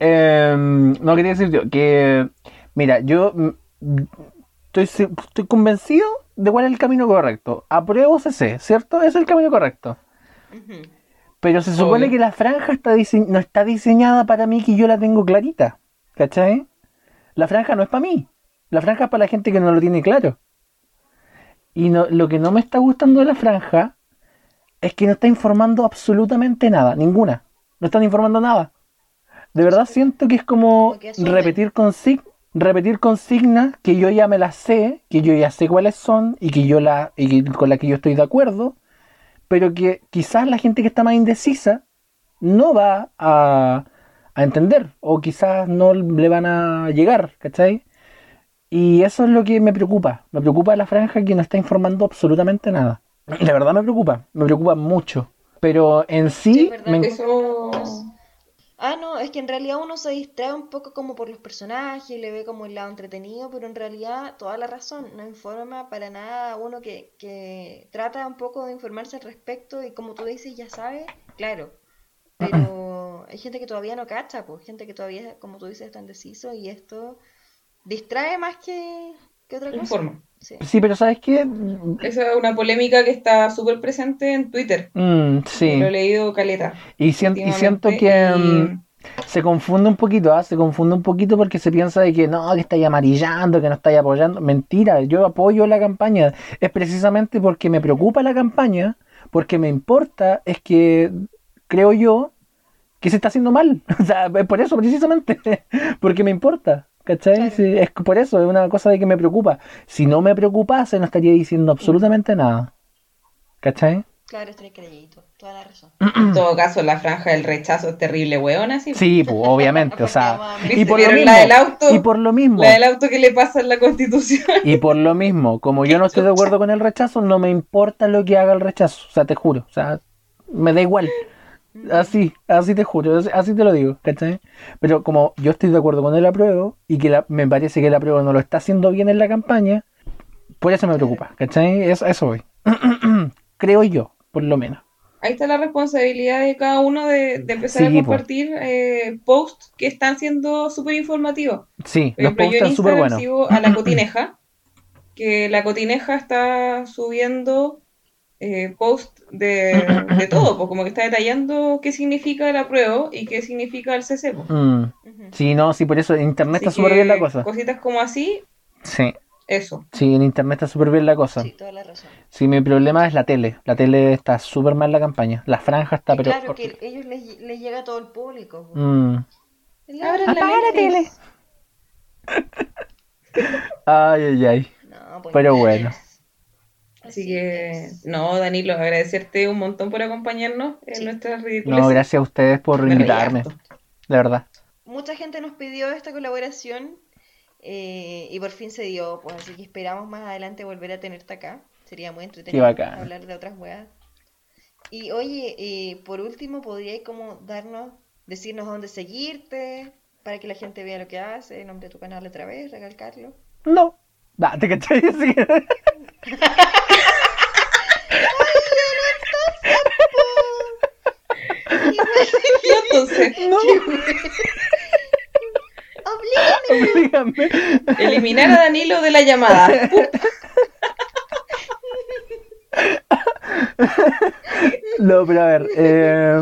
Em, no quería decir yo que, mira, yo mm, estoy, estoy convencido de cuál es el camino correcto. Apruebo CC, ¿cierto? Ese es el camino correcto. Pero se supone Obvio. que la franja está no está diseñada para mí que yo la tengo clarita. ¿Cachai? La franja no es para mí. La franja es para la gente que no lo tiene claro. Y no, lo que no me está gustando de la franja es que no está informando absolutamente nada, ninguna. No están informando nada. De verdad siento que es como repetir, consig repetir consignas que yo ya me las sé, que yo ya sé cuáles son y que yo la y con las que yo estoy de acuerdo, pero que quizás la gente que está más indecisa no va a, a entender o quizás no le van a llegar, ¿cachai? Y eso es lo que me preocupa. Me preocupa la franja que no está informando absolutamente nada. La verdad me preocupa, me preocupa mucho. Pero en Sí, sí, es verdad me- que- Eso... Ah, no, es que en realidad uno se distrae un poco como por los personajes, le ve como el lado entretenido, pero en realidad toda la razón, no informa para nada a uno que, que trata un poco de informarse al respecto y como tú dices ya sabe, claro, pero hay gente que todavía no cacha, pues gente que todavía, como tú dices, está indeciso y esto distrae más que, que otra cosa. Informa. Sí. sí, pero ¿sabes qué? Esa es una polémica que está súper presente en Twitter. Mm, sí. Lo he leído caleta. Y, sien- y siento que y- mm, se confunde un poquito, ¿ah? Se confunde un poquito porque se piensa de que no, que estáis amarillando, que no estáis apoyando. Mentira, yo apoyo la campaña. Es precisamente porque me preocupa la campaña, porque me importa, es que creo yo que se está haciendo mal. O sea, es por eso precisamente, porque me importa. ¿Cachai? Sí, es por eso, es una cosa de que me preocupa. Si no me preocupase, no estaría diciendo absolutamente nada. ¿Cachai? Claro, estoy creyendo, toda la razón. En todo caso, la franja del rechazo es terrible, weón, así. Sí, pues, obviamente, o sea, y por lo ¿Vieron mismo, la del auto? y por lo mismo, La del auto que le pasa en la constitución. y por lo mismo, como yo no estoy de acuerdo con el rechazo, no me importa lo que haga el rechazo, o sea, te juro, o sea, me da igual, así, así te juro, así- te lo digo, ¿cachai? Pero como yo estoy de acuerdo con el apruebo, y que la- me parece que el apruebo no lo está haciendo bien en la campaña, por eso me preocupa, ¿cachai? Es, eso voy, creo yo, por lo menos. Ahí está la responsabilidad de cada uno de, de empezar Sí, a compartir eh, posts que están siendo súper informativos. Sí, Por los posts yo están súper buenos. a la cotineja, que la cotineja está subiendo eh, posts de, de todo, pues como que está detallando qué significa el apruebo y qué significa el CC. po. Mm. Sí, no, sí, por eso en internet Así está súper bien la cosa. Cositas como así, Sí, eso. sí, en internet está súper bien la cosa. Sí, toda la razón. Sí, mi problema es la tele. La tele está súper mal la campaña. La franja está, Y pero. claro que ellos les, les llega a todo el público. po. Mm. Abran la tele. Ay, ay, ay. No, pues, Pero bueno. Así que, no, Danilo, agradecerte un montón por acompañarnos en Sí. nuestras ridículas. No, gracias a ustedes por Me invitarme. De verdad. Mucha gente nos pidió esta colaboración eh, y por fin se dio, pues así que esperamos más adelante volver a tenerte acá. Sería muy entretenido hablar de otras weas. Y oye, eh, por último, ¿podríais como darnos, decirnos dónde seguirte para que la gente vea lo que hace, el nombre de tu canal otra vez, recalcarlo? No. Da, ¿te cachai? Sí. Y entonces, No, ¡Oblígame! dígame. Eliminar a Danilo de la llamada. No, pero a ver. eh,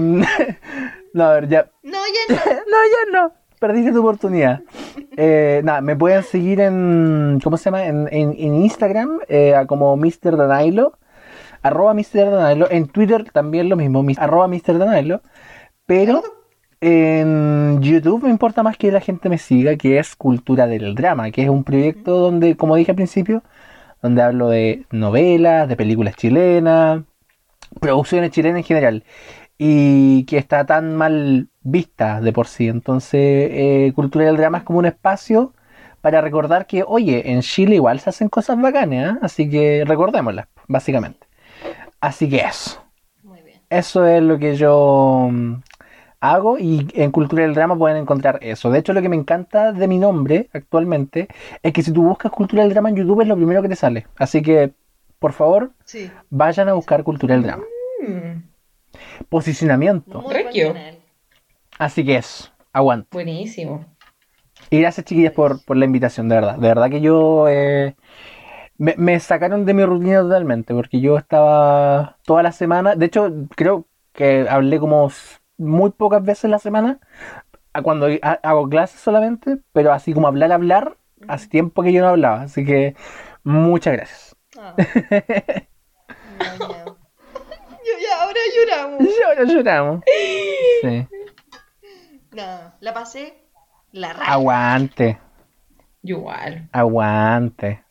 No, a ver, ya. No, ya no. No, ya no. Perdiste tu oportunidad. Eh, nada, me pueden seguir en. ¿Cómo se llama? En, en- en Instagram, eh, como Mr. Danilo. Arroba Mr. Danilo. En Twitter también lo mismo, mis- arroba Mr. Danilo. Pero en YouTube me importa más que la gente me siga, que es Cultura del Drama, que es un proyecto donde, como dije al principio, donde hablo de novelas, de películas chilenas, producciones chilenas en general. y que está tan mal vista de por sí. Entonces, eh, Cultura del Drama es como un espacio para recordar que, oye, en Chile igual se hacen cosas bacanas, ¿eh? así que recordémoslas, básicamente. Así que eso. Muy bien. Eso es lo que yo hago y en Cultura del Drama pueden encontrar eso. De hecho, lo que me encanta de mi nombre actualmente es que si tú buscas Cultura del Drama en YouTube es lo primero que te sale. Así que, por favor, Sí. vayan a buscar Cultura del Drama. Mm, Posicionamiento. Muy. Así que eso, aguanta. buenísimo. Y gracias chiquillas por, por la invitación, de verdad. De verdad que yo... eh, me, me sacaron de mi rutina totalmente, porque yo estaba toda la semana, de hecho creo que hablé como muy pocas veces la semana, a cuando ha- hago clases solamente, pero así como hablar, hablar, hace tiempo que yo no hablaba, así que muchas gracias. Ah. Yo ya ahora lloramos. Llora, lloramos. Sí. No, la pasé la raja. Aguante, igual. aguante.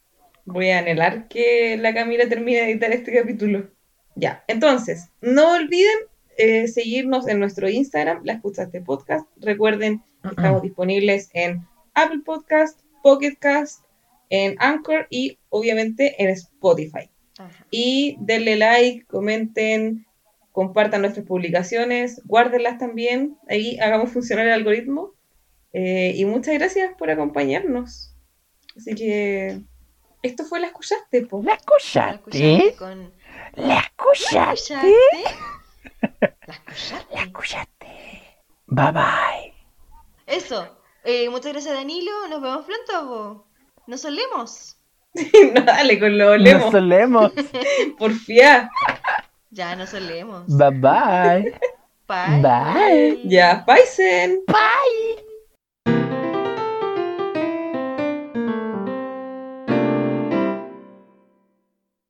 Voy a anhelar que la Camila termine de editar este capítulo. Ya, entonces, no olviden eh, seguirnos en nuestro Instagram, La Escuchaste Podcast. Recuerden que estamos disponibles en Apple Podcast, Pocket Cast, en Anchor y obviamente en Spotify. Ajá. Y denle like, comenten, compartan nuestras publicaciones, guárdenlas también. Ahí hagamos funcionar el algoritmo. Eh, y muchas gracias por acompañarnos. Así que esto fue La Escuchaste, po. ¿La ¿La escuchaste? escuchaste con... ¿La ¿La escuchaste? ¿La escuchaste? ¿La escuchaste? Bye bye. Eso. Eh, muchas gracias, Danilo. Nos vemos pronto. po. Nos solemos. no, dale con lo Nos olemos. solemos. Porfía. Ya nos solemos. Bye bye. Bye. Bye. Ya, paisen. Bye.